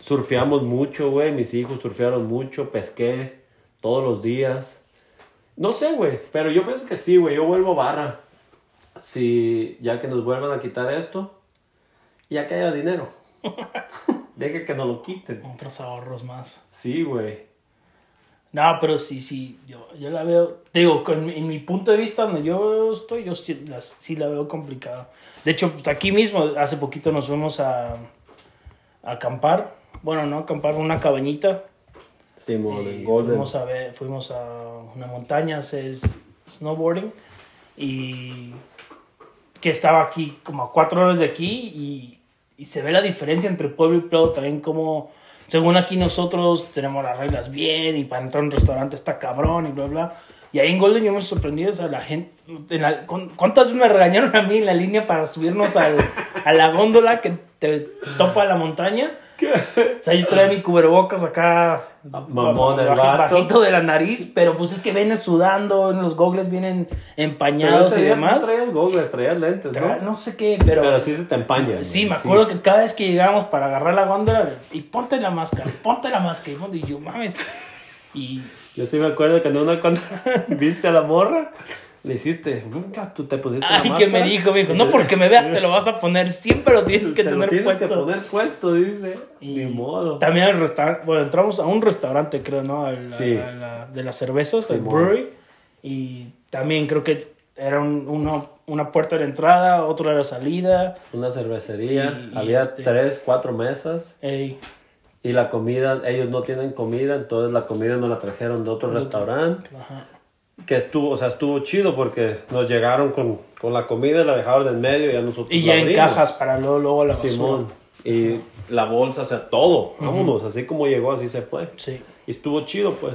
Surfeamos mucho, güey, mis hijos surfearon mucho, pesqué todos los días. No sé, güey, pero yo pienso que sí, güey, yo vuelvo a barra. Si ya que nos vuelvan a quitar esto, ya que haya dinero. [LAUGHS] Deja que nos lo quiten. Otros ahorros más. Sí, güey. No, pero sí, sí, yo, yo la veo, digo, con, en mi punto de vista donde yo estoy, yo sí, la, sí la veo complicada. De hecho, pues, aquí mismo, hace poquito nos fuimos a, a acampar, bueno, no acampar, una cabañita. Y en Golden. fuimos a ver, fuimos a una montaña a hacer snowboarding y que estaba aquí como a cuatro horas de aquí y, y se ve la diferencia entre pueblo y pueblo también como según aquí nosotros tenemos las reglas bien y para entrar a un restaurante está cabrón y bla bla y ahí en Golden yo me he sorprendido o sea la gente en la- ¿cu- cuántas me regañaron a mí en la línea para subirnos al, a la góndola que te topa la montaña o sea, yo traía mi cubrebocas acá. Mamón, el. Bajito de la nariz, pero pues es que vienes sudando, los gogles vienen empañados y demás. No traías traías lentes, Tra- ¿no? No sé qué, pero. Pero sí se te empaña. Sí, me acuerdo que cada vez que llegábamos para agarrar la góndola, y ponte la máscara, ponte la máscara, y yo, mames. Y Yo sí me acuerdo que en una cuando [LAUGHS] viste a la morra, le hiciste, nunca tú te pusiste Ay, que me dijo, me dijo, no porque me veas te lo vas a poner, siempre lo [LAUGHS] tienes que Te lo tener tienes puesto. que poner puesto, dice. Y Ni modo. También al restaurante, bueno, entramos a un restaurante, creo, ¿no? Sí. la- la- de las cervezas, el brewery. Y también creo que era un- uno- una puerta de entrada, otra de la salida. Una cervecería, Y- y había este- tres, cuatro mesas Ey, y la comida, ellos no tienen comida, entonces la comida nos la trajeron de otro De otro. restaurante. ajá. Que estuvo, o sea, estuvo chido porque nos llegaron con, con la comida y la dejaron en medio y ya nosotros Y la ya en cajas para luego, luego la basura. Simón. Y la bolsa, o sea, todo. Vámonos, así como llegó, así se fue. Sí. Y estuvo chido, pues.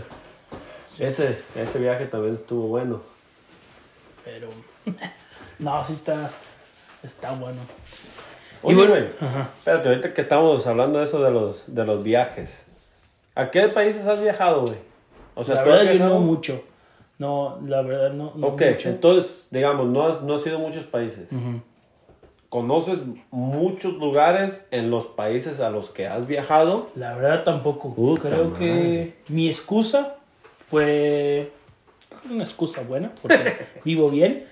Ese, ese viaje también estuvo bueno. Pero. [LAUGHS] no, sí está. Está bueno. Oye, bueno- Ajá. espérate, ahorita que estamos hablando de eso de los, de los viajes. ¿A qué países has viajado, güey? O sea, la ¿tú has verdad, yo no mucho. No, la verdad, no. no Ok, mucho. entonces, digamos, no has, no has ido a muchos países. ¿Conoces muchos lugares en los países a los que has viajado? La verdad tampoco. Puta Creo madre. que mi excusa fue una excusa buena porque [LAUGHS] vivo bien.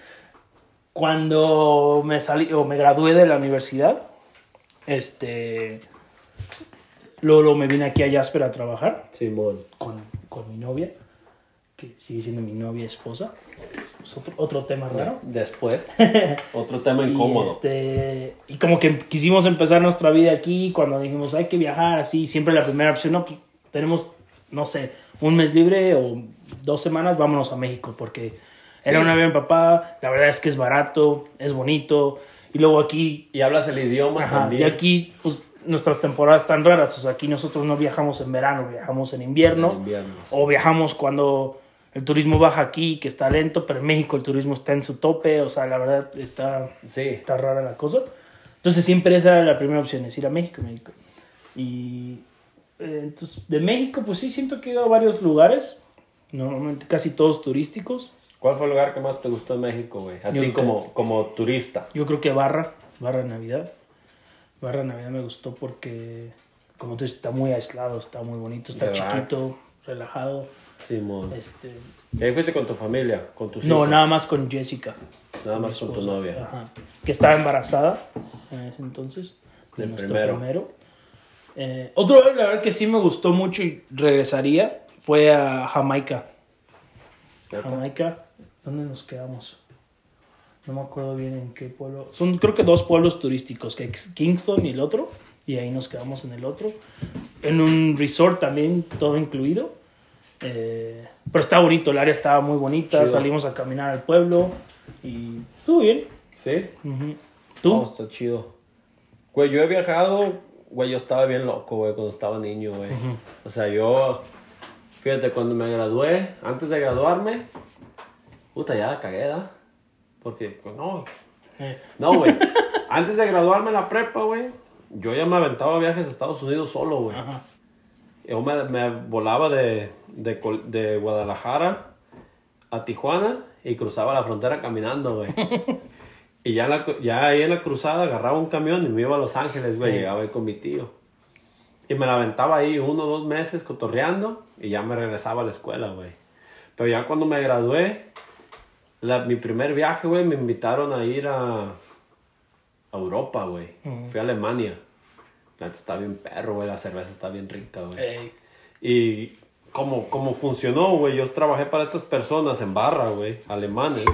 Cuando me salí o me gradué de la universidad, este luego me vine aquí a Jasper a trabajar Simón. con, con mi novia, que sigue siendo mi novia esposa. Es otro, otro tema raro. Después, [LAUGHS] otro tema Y, incómodo. este, y como que quisimos empezar nuestra vida aquí, cuando dijimos hay que viajar, así, siempre la primera opción, no, pues tenemos, no sé, un mes libre o dos semanas, vámonos a México, porque era Sí. una bien papá, la verdad es que es barato, es bonito, y luego aquí, Y hablas el idioma ajá, también. y aquí, pues nuestras temporadas están raras, o sea, aquí nosotros no viajamos en verano, viajamos en invierno, En invierno. o viajamos cuando el turismo baja aquí, que está lento, pero en México el turismo está en su tope, o sea, la verdad está Sí. está rara la cosa. Entonces siempre esa era la primera opción, es ir a México, México. Y eh, entonces de México, pues sí, siento que he ido a varios lugares, normalmente casi todos turísticos. ¿Cuál fue el lugar que más te gustó en México, güey? Así como, como turista. Yo creo que Barra, Barra Navidad. Barra Navidad me gustó porque, como tú dices, está muy aislado, está muy bonito, está Relax. chiquito, relajado. Simón. Este, ¿Y ahí fuiste con tu familia? ¿Con tus no, hijos? nada más con Jessica. Nada más con tu novia. Ajá. Que estaba embarazada en ese entonces. De Del nuestro primero. primero. Eh, otro lugar, la verdad, que sí me gustó mucho y regresaría fue a Jamaica. Jamaica, ¿dónde nos quedamos? No me acuerdo bien en qué pueblo. Son creo que dos pueblos turísticos, que es Kingston y el otro. Y ahí nos quedamos en el otro. En un resort también, todo incluido. Eh, pero está bonito, el área estaba muy bonita. Chido. Salimos a caminar al pueblo y estuvo bien. ¿Sí? ¿Tú? No, está chido. Güey, yo he viajado, güey, yo estaba bien loco, güey, cuando estaba niño, güey. O sea, yo, fíjate, cuando me gradué, antes de graduarme, puta, ya la cagué, ¿da? Porque, pues no, Eh, no, güey. [LAUGHS] antes de graduarme en la prepa, güey, yo ya me aventaba viajes a Estados Unidos solo, güey. ajá. Yo me, me volaba de, de, de Guadalajara a Tijuana y cruzaba la frontera caminando, güey. [LAUGHS] y ya, la ya ahí en la cruzada agarraba un camión y me iba a Los Ángeles, güey. Sí. Llegaba ahí con mi tío. Y me la aventaba ahí uno o dos meses cotorreando y ya me regresaba a la escuela, güey. Pero ya cuando me gradué, la- mi primer viaje, güey, me invitaron a ir a, a Europa, güey. Fui a Alemania. Está bien perro, güey. La cerveza está bien rica, güey. Ey, Y como, como funcionó, güey, yo trabajé para estas personas en barra, güey, alemanes.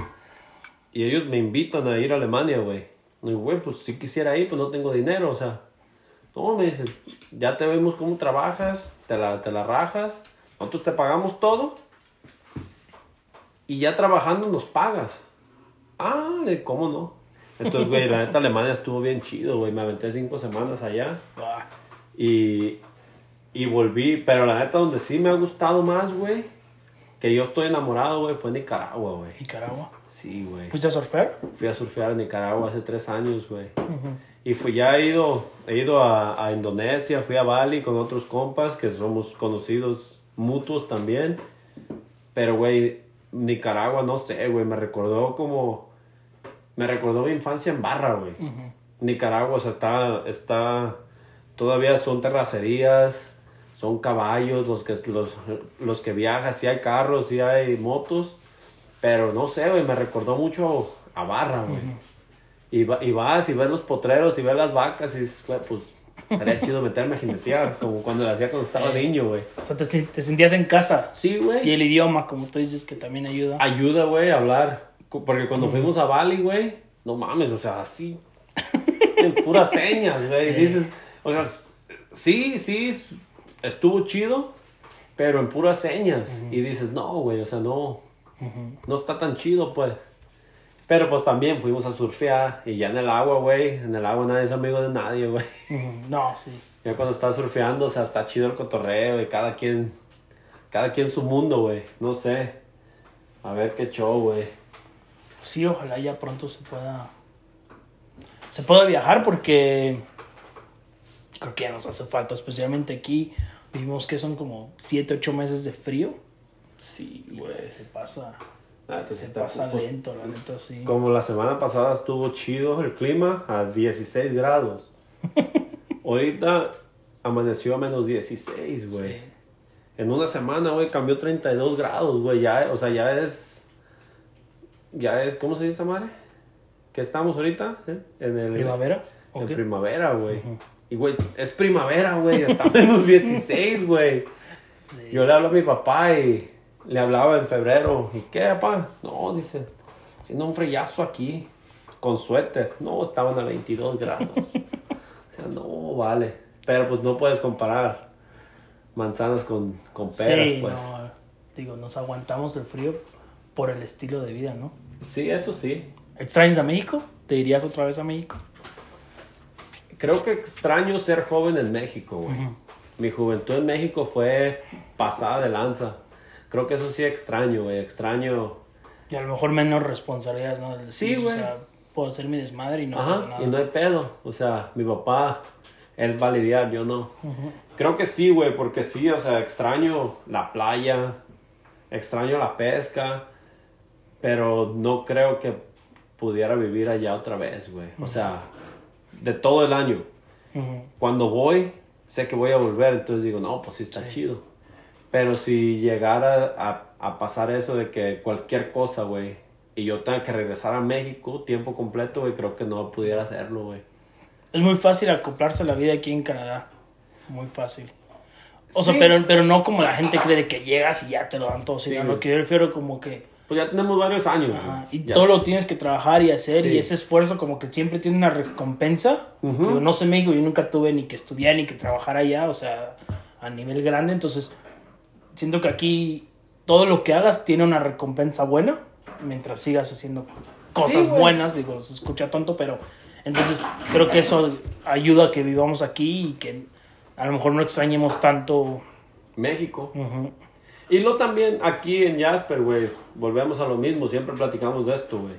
Y ellos me invitan a ir a Alemania, güey. Y, güey, pues si quisiera ir, pues no tengo dinero, o sea. No, me dicen, ya te vemos cómo trabajas, te la, te la rajas, nosotros te pagamos todo. Y ya trabajando nos pagas. Ah, ¿cómo no? Entonces, güey, la neta Alemania estuvo bien chido, güey. Me aventé cinco semanas allá. Y, y volví, pero la neta donde sí me ha gustado más, güey, que yo estoy enamorado, güey, fue Nicaragua, güey. Nicaragua. Sí, güey. ¿Fuiste a surfear? Fui a surfear en Nicaragua hace tres años, güey. Y fui, ya he ido, he ido a, a Indonesia, fui a Bali con otros compas que somos conocidos mutuos también. Pero, güey, Nicaragua, no sé, güey, me recordó como... Me recordó mi infancia en barra, güey. Ujú. Nicaragua, o sea, está, está, todavía son terracerías, son caballos los que, los, los que viajan, sí hay carros, sí hay motos, pero no sé, güey, me recordó mucho a Barra, güey. y, va- y vas y ves los potreros y ves las vacas y pues, estaría chido meterme a jinetear, como cuando lo hacía cuando estaba Eh. niño, güey. O sea, te, te sentías en casa. Sí, güey. Y el idioma, como tú dices, que también ayuda. ayuda, güey, a hablar. Porque cuando fuimos a Bali, güey, no mames, o sea, así, en puras señas, güey. Dices, o sea, sí, sí, estuvo chido, pero en puras señas. Y dices, no, güey, o sea, no, no está tan chido, pues. Pero pues también fuimos a surfear y ya en el agua, güey, en el agua nadie es amigo de nadie, güey. No, sí. Ya cuando estás surfeando, o sea, está chido el cotorreo y cada quien, cada quien su mundo, güey. No sé. A ver qué show, güey. Sí, ojalá ya pronto se pueda. Se pueda viajar porque. Creo que ya nos hace falta, especialmente aquí. Vimos que son como 7, 8 meses de frío. Sí, güey. pues se pasa. Ah, pues se pasa pues, lento, la neta, sí. Como la semana pasada estuvo chido el clima a 16 grados. [LAUGHS] Ahorita amaneció a menos 16, güey. Sí. En una semana, güey, cambió 32 grados, güey. Ya, o sea, ya es. Ya es, ¿cómo se dice, madre? ¿Qué estamos ahorita? ¿Eh? En el. ¿Primavera? ¿O En qué? primavera, güey. Y, güey, es primavera, güey. Está [LAUGHS] menos 16, güey. Sí. Yo le hablo a mi papá y le hablaba en febrero. ¿Y qué, papá? No, dice, haciendo un frillazo aquí, con suéter. No, estaban a 22 grados. [LAUGHS] o sea, no, vale. Pero pues no puedes comparar manzanas con, con peras, sí, pues. no, digo, nos aguantamos el frío por el estilo de vida, ¿no? Sí, eso sí. ¿Extrañas a México? ¿Te irías otra vez a México? Creo que extraño ser joven en México, güey. Mi juventud en México fue pasada de lanza. Creo que eso sí extraño, güey. Extraño Y a lo mejor menos responsabilidades, ¿no? El Sí, decir, güey. O sea, puedo hacer mi desmadre y no pasa Ajá, nada. y no hay pedo. O sea, mi papá, él va a lidiar, yo no. Creo que sí, güey, porque sí, o sea, extraño la playa, extraño la pesca, pero no creo que pudiera vivir allá otra vez, güey. O sea, de todo el año. Cuando voy, sé que voy a volver, entonces digo, no, pues sí está Sí. chido. Pero si llegara a, a pasar eso de que cualquier cosa, güey, y yo tenga que regresar a México tiempo completo, güey, creo que no pudiera hacerlo, güey. Es muy fácil acoplarse a la vida aquí en Canadá. Muy fácil. O Sí. sea, pero, pero no como la gente cree de que llegas y ya te lo dan todo. Sino Sí, lo que yo refiero como que... Pues ya tenemos varios años. Ajá, y Ya. todo lo tienes que trabajar y hacer Sí. y ese esfuerzo como que siempre tiene una recompensa. Digo, no sé México, yo nunca tuve ni que estudiar ni que trabajar allá, o sea, a nivel grande, entonces siento que aquí todo lo que hagas tiene una recompensa buena mientras sigas haciendo cosas Sí, buenas, digo, se escucha tonto, pero entonces creo que eso ayuda a que vivamos aquí y que a lo mejor no extrañemos tanto. México. Ujú. Y lo también aquí en Jasper, güey, volvemos a lo mismo, siempre platicamos de esto, güey.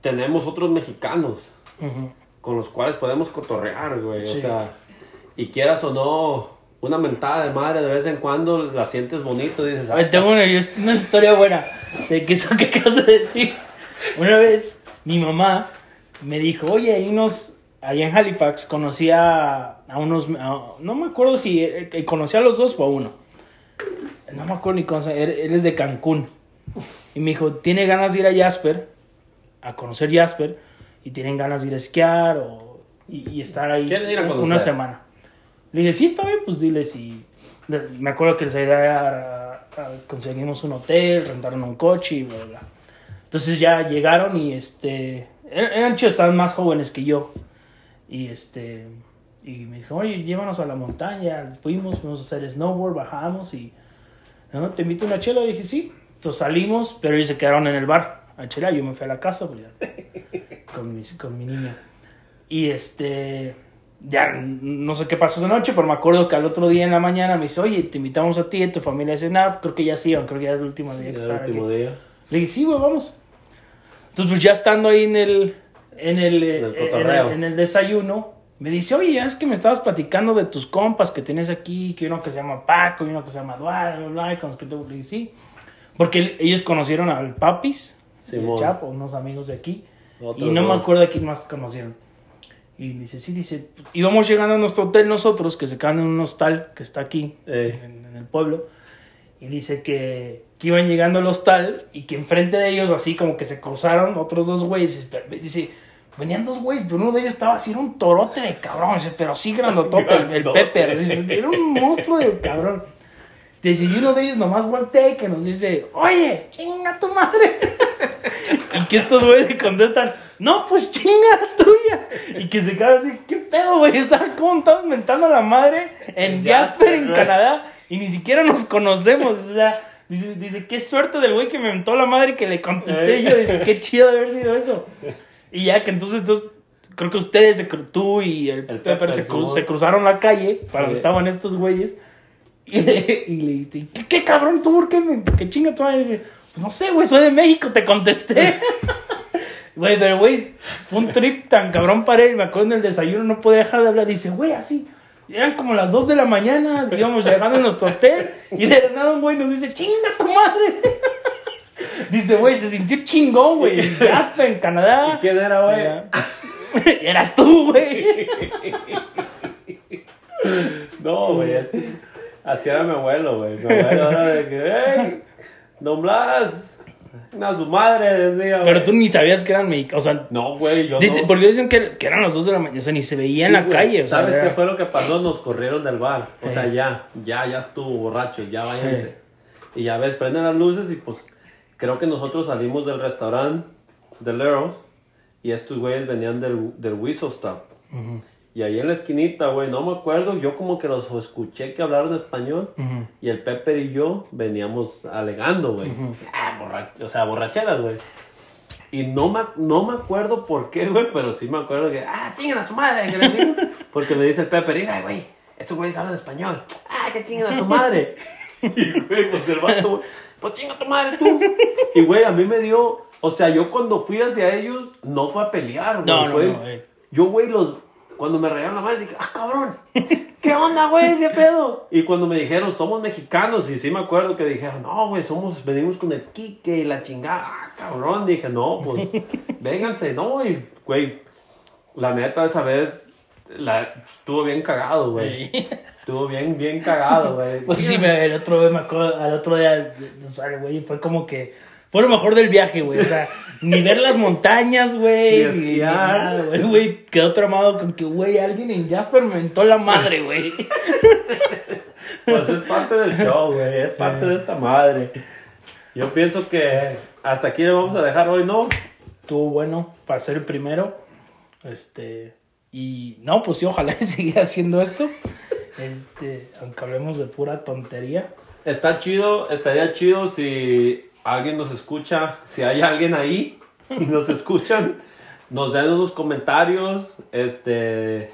Tenemos otros mexicanos Ujú. con los cuales podemos cotorrear, güey. O Sí. sea, y quieras o no, una mentada de madre de vez en cuando la sientes bonito, dices, Ay, "Ah, tengo una, una historia buena de que eso que acabas de decir. Una vez mi mamá me dijo, oye, hay unos, allá en Halifax conocí a, a unos, a- no me acuerdo si eh, conocí a los dos o a uno. No me acuerdo ni cómo se él, él es de Cancún. Y me dijo, tiene ganas de ir a Jasper, a conocer Jasper, y tienen ganas de ir a esquiar o, y, y estar ahí ¿Quieren ir a una semana. Le dije, sí, está bien, pues diles. Y me acuerdo que les ayudara a, a- conseguimos un hotel, rentaron un coche y bla, bla, bla. Entonces ya llegaron y este. er- Eran chicos, estaban más jóvenes que yo. Y este. Y me dijo, oye, llévanos a la montaña. Fuimos, fuimos a hacer snowboard, bajamos y. ¿no? ¿Te invito a una chela? Y dije, sí. Entonces salimos, pero ellos se quedaron en el bar a chela. Yo me fui a la casa pues, [LAUGHS] con, mi, con mi niña. Y este. Ya no sé qué pasó esa noche, pero me acuerdo que al otro día en la mañana me dice, oye, te invitamos a ti y a tu familia a cenar. Creo que ya sí creo que ya era el último día que el último aquí. día. Le dije, sí, güey, vamos. Entonces, pues ya estando ahí en el, en el, eh, En el en el- en el desayuno, me dice, oye, es que me estabas platicando de tus compas que tienes aquí, que uno que se llama Paco y uno que se llama Eduardo, bla, bla, y con los que te... Dije, sí. Porque ellos conocieron al Papis, el Simón. Chapo, unos amigos de aquí. Otros y no me acuerdo a quién más conocieron. Y dice, sí, dice, íbamos llegando a nuestro hotel nosotros, que se quedan en un hostal que está aquí, Eh. en, en el pueblo. Y dice que, que iban llegando al hostal y que enfrente de ellos, así como que se cruzaron otros dos güeyes. Dice, venían dos güeyes, pero uno de ellos estaba así, era un torote de cabrón, pero sí grandotote, el, el. Pepper. Era un monstruo de cabrón. Dice, y uno de ellos nomás voltea y que nos dice, oye, chinga tu madre. [LAUGHS] y que estos güeyes contestan, no, pues chinga la tuya. Y que se queda así, ¿qué pedo, güey? O sea, ¿cómo estamos mentando a la madre en Jasper, Jasper, en. Canadá? Y ni siquiera nos conocemos. O sea, dice, dice qué suerte del güey que me mentó la madre y que le contesté yo. Dice, qué chido de haber sido eso. [LAUGHS] Y ya que entonces, entonces creo que ustedes, tú y el, El Pepper, Pepper, se, cru- Simón. se cruzaron la calle para donde estaban estos güeyes. [LAUGHS] Y le, y le dije, ¿qué, qué cabrón tú? ¿Por qué, me, qué chinga tu madre? Y dice, pues no sé, güey, soy de México, te contesté. [LAUGHS] [LAUGHS] Güey, pero güey, fue un trip tan cabrón para él. Me acuerdo en el desayuno, no podía dejar de hablar. Dice, güey, así. Eran como las 2 de la mañana, íbamos llegando a nuestro hotel. Y de nada un güey nos dice, chinga tu madre. Dice, güey, se sintió chingón, güey. En Jasper, en Canadá. ¿Y quién era, güey? Era- [LAUGHS] Eras tú, güey. No, güey, es que así era mi abuelo, güey. Mi abuelo era de que, hey, Don Blas, a su madre, decía. Pero tú ni sabías que eran mexicanos. O sea, No, güey, yo dice- no. porque dicen que, que eran las 2 de la mañana. O sea, ni se veía en la calle. O sea, ¿Sabes era- qué fue lo que pasó? Nos corrieron del bar. O sea, Eh. ya, ya, ya estuvo borracho, ya váyanse. Eh. Y ya ves, prenden las luces y pues creo que nosotros salimos del restaurante del Earl y estos güeyes venían del, del Whistle Stop. Ujú, Y ahí en la esquinita, güey, no me acuerdo, yo como que los escuché que hablaron español ujú. y el Pepper y yo veníamos alegando, güey. Ah, borra- o sea, borracheras, güey. Y no me, no me acuerdo por qué, güey, pero sí me acuerdo que, ah, chingan a su madre, que le digo. Porque me dice el Pepper, mira, güey, estos güeyes hablan español. Ah, que chingan a su madre. [LAUGHS] y, güey, pues el vato, güey, pues chinga tu madre tú. Y, güey, a mí me dio, o sea, yo cuando fui hacia ellos, no fue a pelear, güey. No, no, eh. Yo, güey, los, cuando me rayaron la madre, dije, ah, cabrón, [LAUGHS] ¿qué onda, güey? ¿Qué pedo? Y cuando me dijeron, somos mexicanos, y sí me acuerdo que dijeron, no, güey, somos, venimos con el Quique y la chingada, ah, cabrón. Dije, no, pues, [LAUGHS] vénganse, no, y, güey, la neta, esa vez, la, estuvo bien cagado, güey. Estuvo bien, bien cagado, güey. [LAUGHS] Pues sí, me- el otro día me acuerdo, al otro día, o sea, güey, fue como que fue lo mejor del viaje, güey. O sea, [LAUGHS] ni ver las montañas, güey. Ni esquiar. nada, güey. Güey, quedó tramado con que, güey, alguien en Jasper me mentó la madre, güey. [LAUGHS] Pues es parte del show, güey, es parte de esta madre. Yo pienso que hasta aquí le vamos a dejar hoy, ¿no? Estuvo bueno para ser el primero. Este. Y no, pues sí, ojalá [LAUGHS] siga haciendo esto. Este, aunque hablemos de pura tontería. Está chido, estaría chido si alguien nos escucha, si hay alguien ahí y nos escuchan, nos den unos comentarios, este,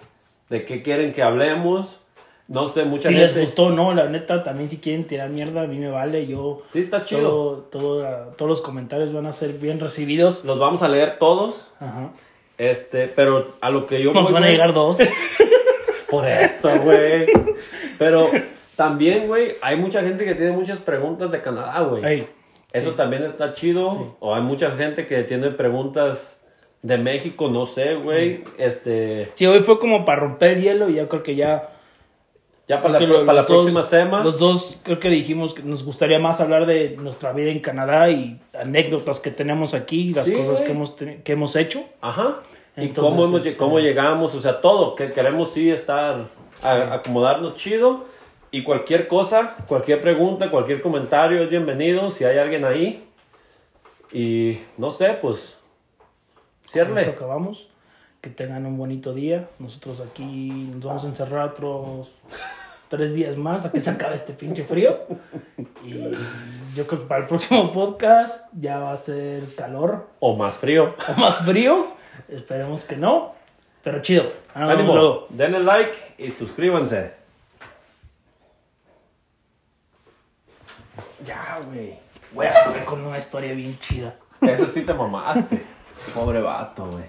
de qué quieren que hablemos. No sé, mucha Si gente. les gustó, no, la neta, también si quieren tirar mierda, a mí me vale. Yo. Sí, está chido. Todo, todo- todos los comentarios van a ser bien recibidos. Los vamos a leer todos, Ajá. Este, pero a lo que yo Nos voy, van a llegar dos. [LAUGHS] Por eso, güey. Pero también, güey, hay mucha gente que tiene muchas preguntas de Canadá, güey. Ey, Eso sí. también está chido. Sí. O hay mucha gente que tiene preguntas de México, no sé, güey. Este, Sí, hoy fue como para romper el hielo y yo creo que ya. Ya para la, para la dos- próxima semana. Los dos creo que dijimos que nos gustaría más hablar de nuestra vida en Canadá y anécdotas que tenemos aquí, las Sí, cosas güey. que hemos, que hemos hecho. Ajá. Y Entonces, cómo, hemos, este- cómo llegamos, o sea, todo. Que queremos sí estar, a- acomodarnos chido. Y cualquier cosa, cualquier pregunta, cualquier comentario es bienvenido. Si hay alguien ahí. Y no sé, pues. Cierre. acabamos. Que tengan un bonito día. Nosotros aquí nos vamos a encerrar otros tres días más a que se acabe este pinche frío. Y yo creo que para el próximo podcast ya va a ser calor O más frío. o más frío. Esperemos que no. Pero chido. Ánimo. Denle like y suscríbanse. Ya, güey. Voy a con una historia bien chida. Eso sí te mamaste. Pobre vato, güey.